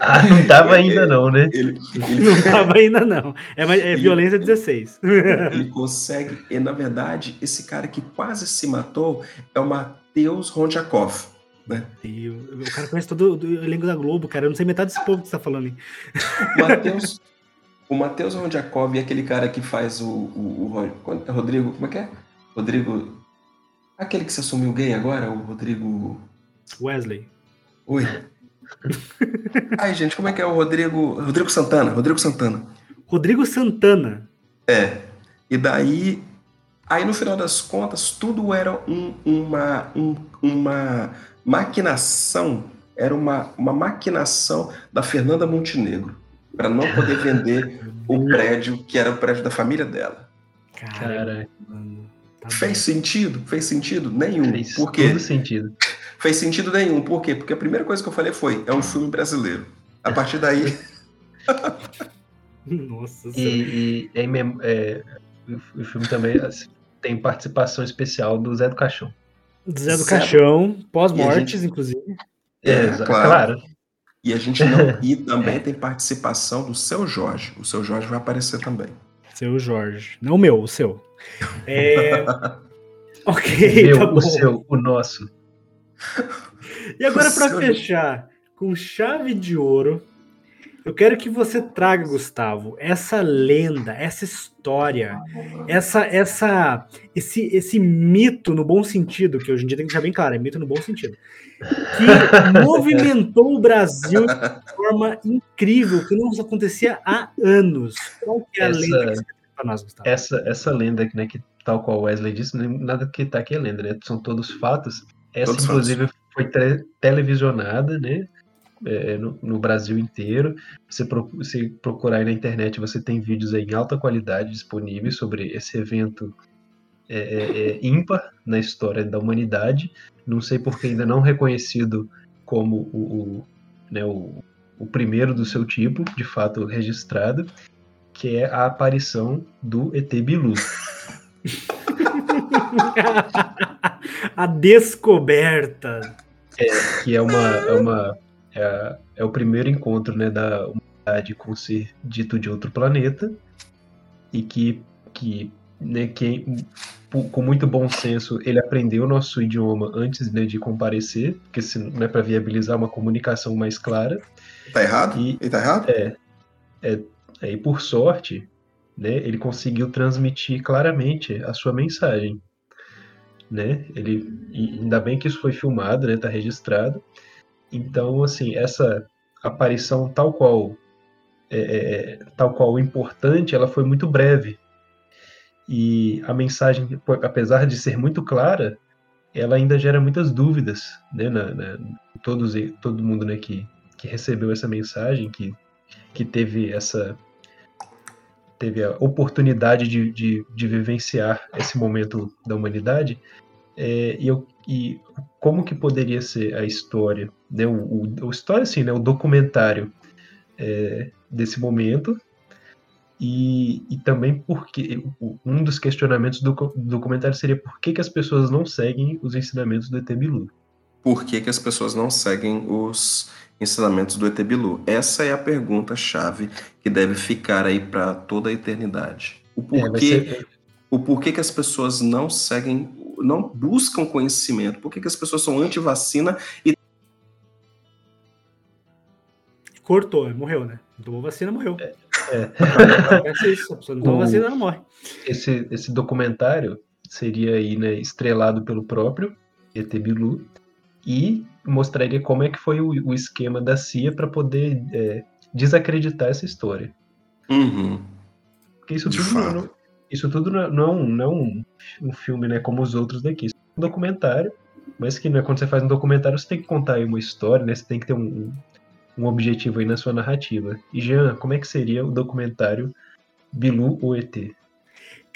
Ah, não tava ainda não, né? Ele, ele... Não tava ainda não. É, é ele, violência 16. Ele consegue, e na verdade, esse cara que quase se matou é o Matheus Rondjakov. Né? o cara conhece todo o elenco da Globo, cara. Eu não sei metade desse povo que você tá falando. Hein? Mateus, o Matheus Rondjakov é aquele cara que faz o, o, o, Rodrigo. Como é que é? Rodrigo. Aquele que se assumiu gay agora, o Rodrigo. Wesley. Oi. Ai, gente, como é que é o Rodrigo. Rodrigo Santana. Rodrigo Santana. Rodrigo Santana. É. E daí. Aí no final das contas, tudo era um, uma, um, uma maquinação. Era uma, uma maquinação da Fernanda Montenegro. para não poder vender o prédio que era o prédio da família dela. Cara. Tá Fez sentido? Fez sentido? Nenhum. Fez Por quê? todo sentido. Fez sentido nenhum. Por quê? Porque a primeira coisa que eu falei foi: é um filme brasileiro. A partir daí. Nossa E, e é, é, o filme também assim, tem participação especial do Zé do Caixão. Zé do Caixão, pós-mortes, gente... inclusive. É, é claro. claro. E a gente não. E também tem participação do seu Jorge. O seu Jorge vai aparecer também. Seu Jorge. Não o meu, o seu. É... ok. Meu, tá o seu, o nosso. E agora, para fechar, com chave de ouro, eu quero que você traga, Gustavo, essa lenda, essa história, essa, essa, esse, esse mito no bom sentido, que hoje em dia tem que deixar bem claro, é mito no bom sentido, que movimentou o Brasil de forma incrível, que não acontecia há anos. Qual que é a essa, lenda que você tem para nós, Gustavo? Essa, essa lenda, né, que tal qual Wesley disse, nada que está aqui é lenda, né? São todos fatos. Essa, Todos inclusive, foi te televisionada, né? é, no, no, Brasil inteiro. Você, pro, você procurar aí na internet, você tem vídeos aí em alta qualidade disponíveis sobre esse evento é, é, é ímpar na história da humanidade. Não sei porque ainda não reconhecido como o, o, né, o, o primeiro do seu tipo, de fato registrado, que é a aparição do ET Bilu. a descoberta. É, que é uma, é uma é, é, o primeiro encontro né, da humanidade com o ser dito de outro planeta e que, que, né, que com muito bom senso ele aprendeu o nosso idioma antes né, de comparecer, porque se não é para viabilizar uma comunicação mais clara. Tá errado? E, ele tá errado? É, é, é, e por sorte, né, ele conseguiu transmitir claramente a sua mensagem. Né? Ele, ainda bem que isso foi filmado, né, tá registrado. Então, assim, essa aparição tal qual é, é, é, tal qual importante, ela foi muito breve. E a mensagem, apesar de ser muito clara, ela ainda gera muitas dúvidas, né, na, na todos, todo mundo, né, que, que recebeu essa mensagem, que, que teve essa teve a oportunidade de, de, de vivenciar esse momento da humanidade, é, e, eu, e como que poderia ser a história, né, o, o, história assim, né, o documentário é, desse momento, e, e também porque um dos questionamentos do, do documentário seria por que, que as pessoas não seguem os ensinamentos do ET Bilu. Por que, que as pessoas não seguem os ensinamentos do ET Bilu? Essa é a pergunta-chave que deve ficar aí para toda a eternidade. O é, porquê, é, ser... o porquê que as pessoas não seguem, não buscam conhecimento? Por que, que as pessoas são anti-vacina e. Cortou, morreu, né? Tomou vacina, morreu. É. É. é isso, a pessoa não toma vacina, não morre. Esse, esse documentário seria aí, né, estrelado pelo próprio ET Bilu e mostraria como é que foi o, o esquema da CIA para poder é, desacreditar essa história. Uhum. Porque isso tudo, não, isso tudo não, é não é um, um filme né, como os outros daqui. Isso é um documentário, mas que né, quando você faz um documentário você tem que contar aí uma história, né, você tem que ter um, um objetivo aí na sua narrativa. E Jean, como é que seria o documentário Bilu ou ET?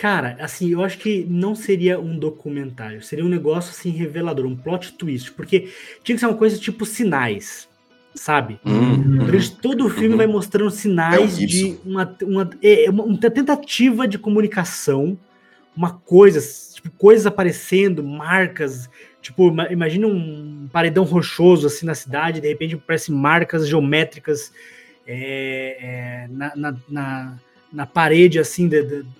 Cara, assim, eu acho que não seria um documentário, seria um negócio assim revelador, um plot twist, porque tinha que ser uma coisa tipo sinais, sabe? Uhum. Durante todo o filme uhum. vai mostrando sinais é de uma, uma, é, uma, uma, tentativa de comunicação, uma coisa, tipo, coisas aparecendo, marcas, tipo, imagina um paredão rochoso assim na cidade, de repente aparecem marcas geométricas é, é, na, na, na, na, parede assim de, de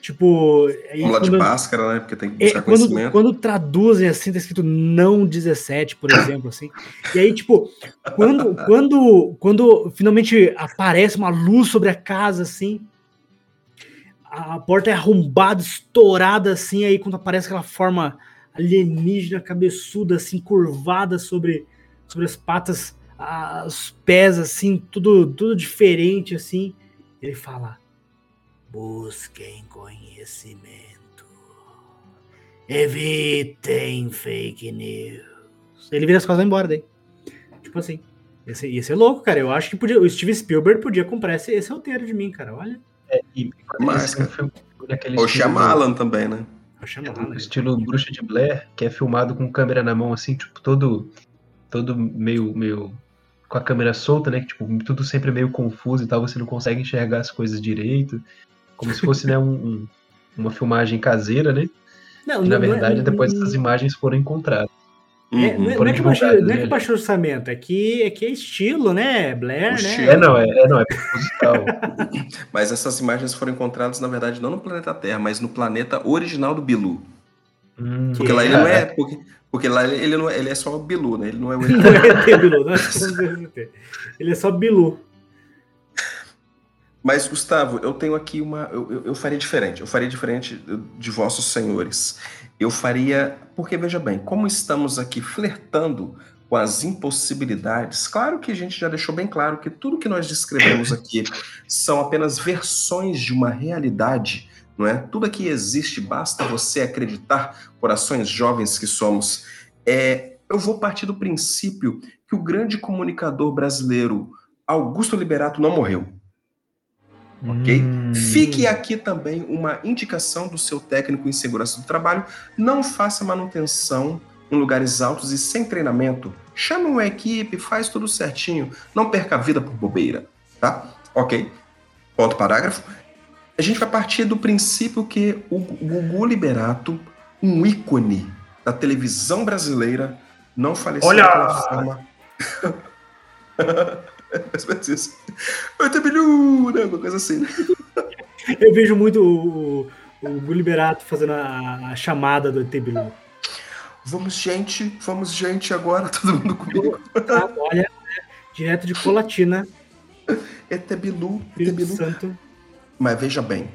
Tipo. Lá de máscara, né? Porque tem que buscar é, quando, quando traduzem assim, tá escrito não 17, por exemplo, assim. E aí, tipo, quando, quando, quando finalmente aparece uma luz sobre a casa, assim, a porta é arrombada, estourada, assim, aí quando aparece aquela forma alienígena, cabeçuda, assim, curvada sobre, sobre as patas, os pés, assim, tudo, tudo diferente, assim, ele fala Busquem conhecimento. Evitem fake news. Ele vira as costas e vai embora daí. Tipo assim. Ia ser, ia ser louco, cara. Eu acho que podia, o Steven Spielberg podia comprar esse, esse roteiro de mim, cara. Olha. É, e, Mas, cara. O Shyamalan também, né? O Shyamalan. É, estilo Bruxa de Blair, que é filmado com câmera na mão, assim, tipo, todo, todo meio, meio com a câmera solta, né? Tipo, tudo sempre meio confuso e tal, você não consegue enxergar as coisas direito como se fosse né, um, um, uma filmagem caseira, né? Não, na verdade, não, depois essas imagens foram encontradas. É, não, é, não, é que baixou, não é que baixou orçamento, é que, é que é estilo, né? Blair, o né? É, não, é, é, não, é proposital. mas essas imagens foram encontradas, na verdade, não no planeta Terra, mas no planeta original do Bilu. Hum, porque lá ele não é. Porque, porque lá ele, não é, ele é só o Bilu, né? Ele não é o ET. não é Bilu, não é Ele é só Bilu. Mas, Gustavo, eu tenho aqui uma. Eu, eu, eu, faria diferente. Eu faria diferente de vossos senhores. Eu faria. Porque, veja bem, como estamos aqui flertando com as impossibilidades, claro que a gente já deixou bem claro que tudo que nós descrevemos aqui são apenas versões de uma realidade, não é? Tudo aqui existe, basta você acreditar, corações jovens que somos. É, eu vou partir do princípio que o grande comunicador brasileiro Augusto Liberato não morreu. Ok? Hum. Fique aqui também uma indicação do seu técnico em segurança do trabalho. Não faça manutenção em lugares altos e sem treinamento. Chame uma equipe, faz tudo certinho. Não perca a vida por bobeira. Tá? Ok? Ponto parágrafo. A gente vai partir do princípio que o Gugu Liberato, um ícone da televisão brasileira, não faleceu Olha! daquela forma. isso. Oi, né? Alguma coisa assim. Eu vejo muito o, o Gugu Liberato fazendo a, a chamada do ET Bilu. Vamos, gente, vamos, gente, agora, todo mundo comigo. Olha, direto de Colatina. Etebilu, Etebilu. Santo. Mas veja bem,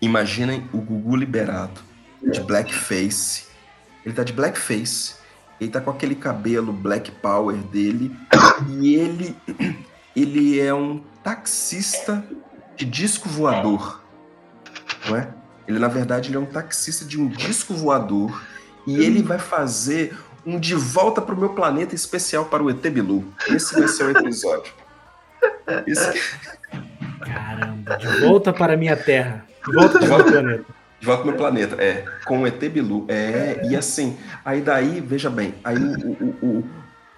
imaginem o Gugu liberado de blackface. Ele tá de blackface, ele tá com aquele cabelo black power dele e ele ele é um taxista de disco voador, não é? Ele na verdade ele é um taxista de um disco voador e ele vai fazer um de volta para o meu planeta especial para o ET Bilu. Esse vai ser o episódio. Esse... Caramba, de volta para a minha Terra. De volta para o meu planeta. De volta para o meu planeta, é. Com o ET Bilu. É, e assim, aí daí, veja bem, aí o, o, o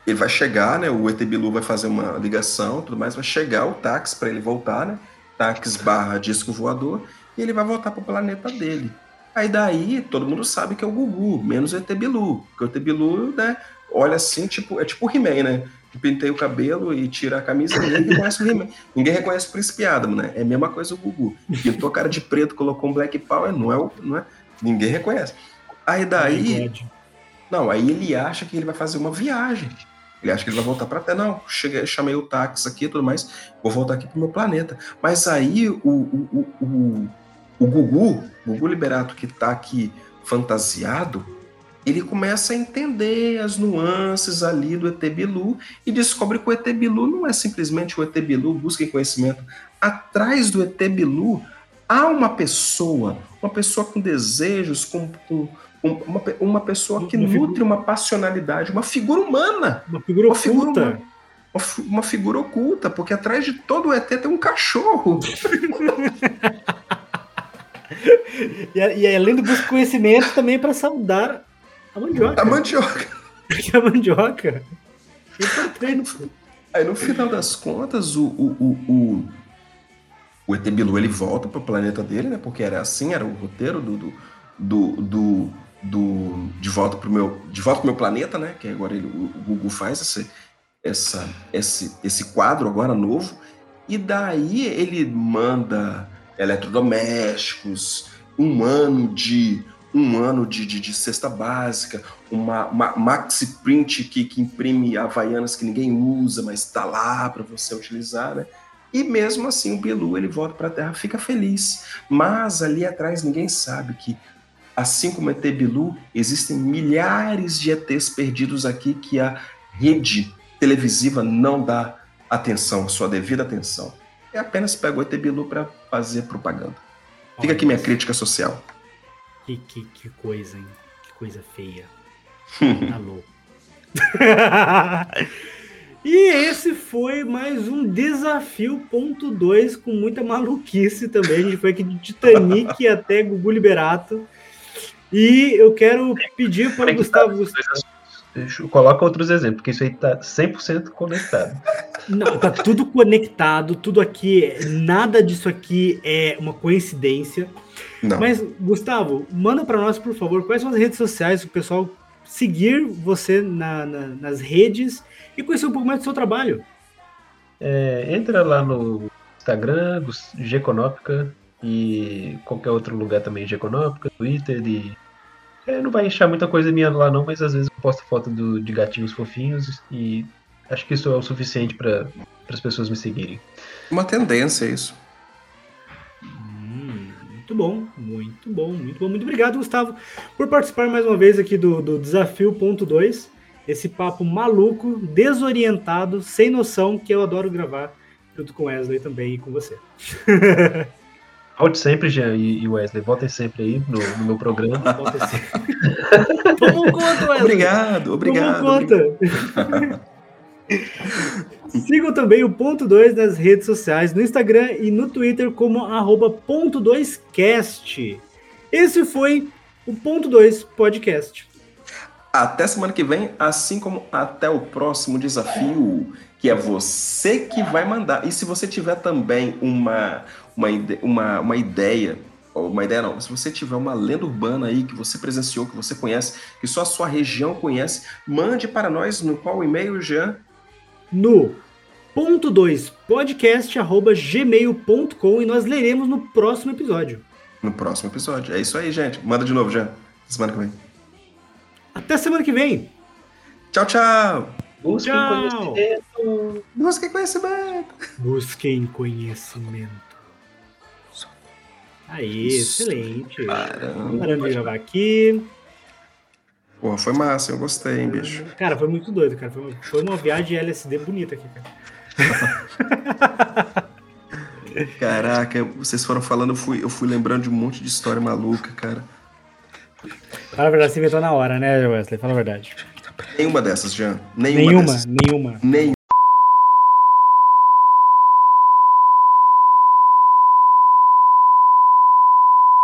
ele vai chegar, né? O ET Bilu vai fazer uma ligação, tudo mais, vai chegar o táxi para ele voltar, né? Táxi barra disco voador, e ele vai voltar para o planeta dele. Aí daí todo mundo sabe que é o Gugu, menos o ET Bilu. Porque o ET Bilu, né, olha assim, tipo, é tipo o He-Man, né? Pintei o cabelo e tira a camisa, ninguém reconhece o He-Man. Ninguém reconhece o Príncipe Adam, né? É a mesma coisa o Gugu. Pintou a cara de preto, colocou um Black Power, não é, o, não é? Ninguém reconhece. Aí daí. Não, aí ele acha que ele vai fazer uma viagem. Ele acha que ele vai voltar para Terra. Não, cheguei, chamei o táxi aqui e tudo mais, vou voltar aqui pro meu planeta. Mas aí o, o, o, o o Gugu, o Gugu Liberato que está aqui fantasiado, ele começa a entender as nuances ali do ET Bilu e descobre que o ET Bilu não é simplesmente o ET Bilu, busquem conhecimento. Atrás do ET Bilu há uma pessoa, uma pessoa com desejos, com, com uma, uma pessoa que uma nutre figura... uma passionalidade, uma figura humana. Uma figura uma oculta. Figura humana, uma, figura oculta, porque atrás de todo o ET tem um cachorro. e, e além do busco conhecimento, também para saudar a mandioca. A mandioca. a mandioca. Importante. Aí no final das contas, o, o, o, o, o ET Bilu ele volta para o planeta dele, né? Porque era assim, era o roteiro do, do, do, do, do de volta pro meu de volta pro meu planeta, né? Que agora ele, o Google faz esse, essa, esse, esse quadro agora novo. E daí ele manda eletrodomésticos, um ano de um ano de, de, de cesta básica, uma, uma, maxi print que, que imprime havaianas que ninguém usa, mas está lá para você utilizar, né? E mesmo assim o Belu ele volta para a Terra, fica feliz. Mas ali atrás ninguém sabe que, assim como ET Bilu, existem milhares de ETs perdidos aqui que a rede televisiva não dá atenção, sua devida atenção é apenas pega o ET Bilu para fazer propaganda. Fica aqui minha crítica social. Que, que, que coisa, hein? Que coisa feia. tá louco. e esse foi mais um desafio ponto 2 com muita maluquice também. A gente foi aqui de Titanic até Gugu Liberato. E eu quero pedir para o Gustavo. Coloca outros exemplos, porque isso aí tá 100% conectado. Não, tá tudo conectado, tudo aqui, nada disso aqui é uma coincidência. Não. Mas, Gustavo, manda para nós, por favor, quais são as redes sociais para o pessoal seguir você na, na, nas redes e conhecer um pouco mais do seu trabalho. É, entra lá no Instagram, Geconópica, e qualquer outro lugar também, Geconópica, Twitter e é, não vai encher muita coisa minha lá não, mas às vezes eu posto foto do, de gatinhos fofinhos e acho que isso é o suficiente para as pessoas me seguirem. Uma tendência isso. Muito bom, muito bom, muito bom. Muito obrigado, Gustavo, por participar mais uma vez aqui do, do Desafio Ponto 2. Esse papo maluco, desorientado, sem noção, que eu adoro gravar junto com Wesley também e com você. Volte sempre, Jean e Wesley. Voltem sempre aí no, no meu programa. Conta, Wesley. Obrigado, obrigado. Conta. Sigam também o Ponto 2 nas redes sociais, no Instagram e no Twitter como arroba ponto 2cast. Esse foi o Ponto 2 Podcast. Até semana que vem, assim como até o próximo desafio, que é você que vai mandar. E se você tiver também uma, uma, uma, uma ideia, uma ideia não, se você tiver uma lenda urbana aí que você presenciou, que você conhece, que só a sua região conhece, mande para nós no qual e-mail, Jean? No ponto 2 podcast arroba gmail.com e nós leremos no próximo episódio. No próximo episódio. É isso aí, gente. Manda de novo, Jean. Semana que vem. Até semana que vem. Tchau, tchau. Busquem Tchau. conhecimento. Busquem conhecimento. Busquem conhecimento. Aí, excelente. Caramba. Parando de gravar aqui. Porra, foi massa, eu gostei, hein, bicho. Cara, foi muito doido, cara. Foi uma, foi uma viagem LSD bonita aqui, cara. Caraca, vocês foram falando, eu fui, eu fui lembrando de um monte de história maluca, cara. Fala a verdade, você inventou na hora, né, Wesley? Fala a verdade. Nenhuma dessas, Jean. Nenhuma, Nenhuma, dessas. nenhuma. Nem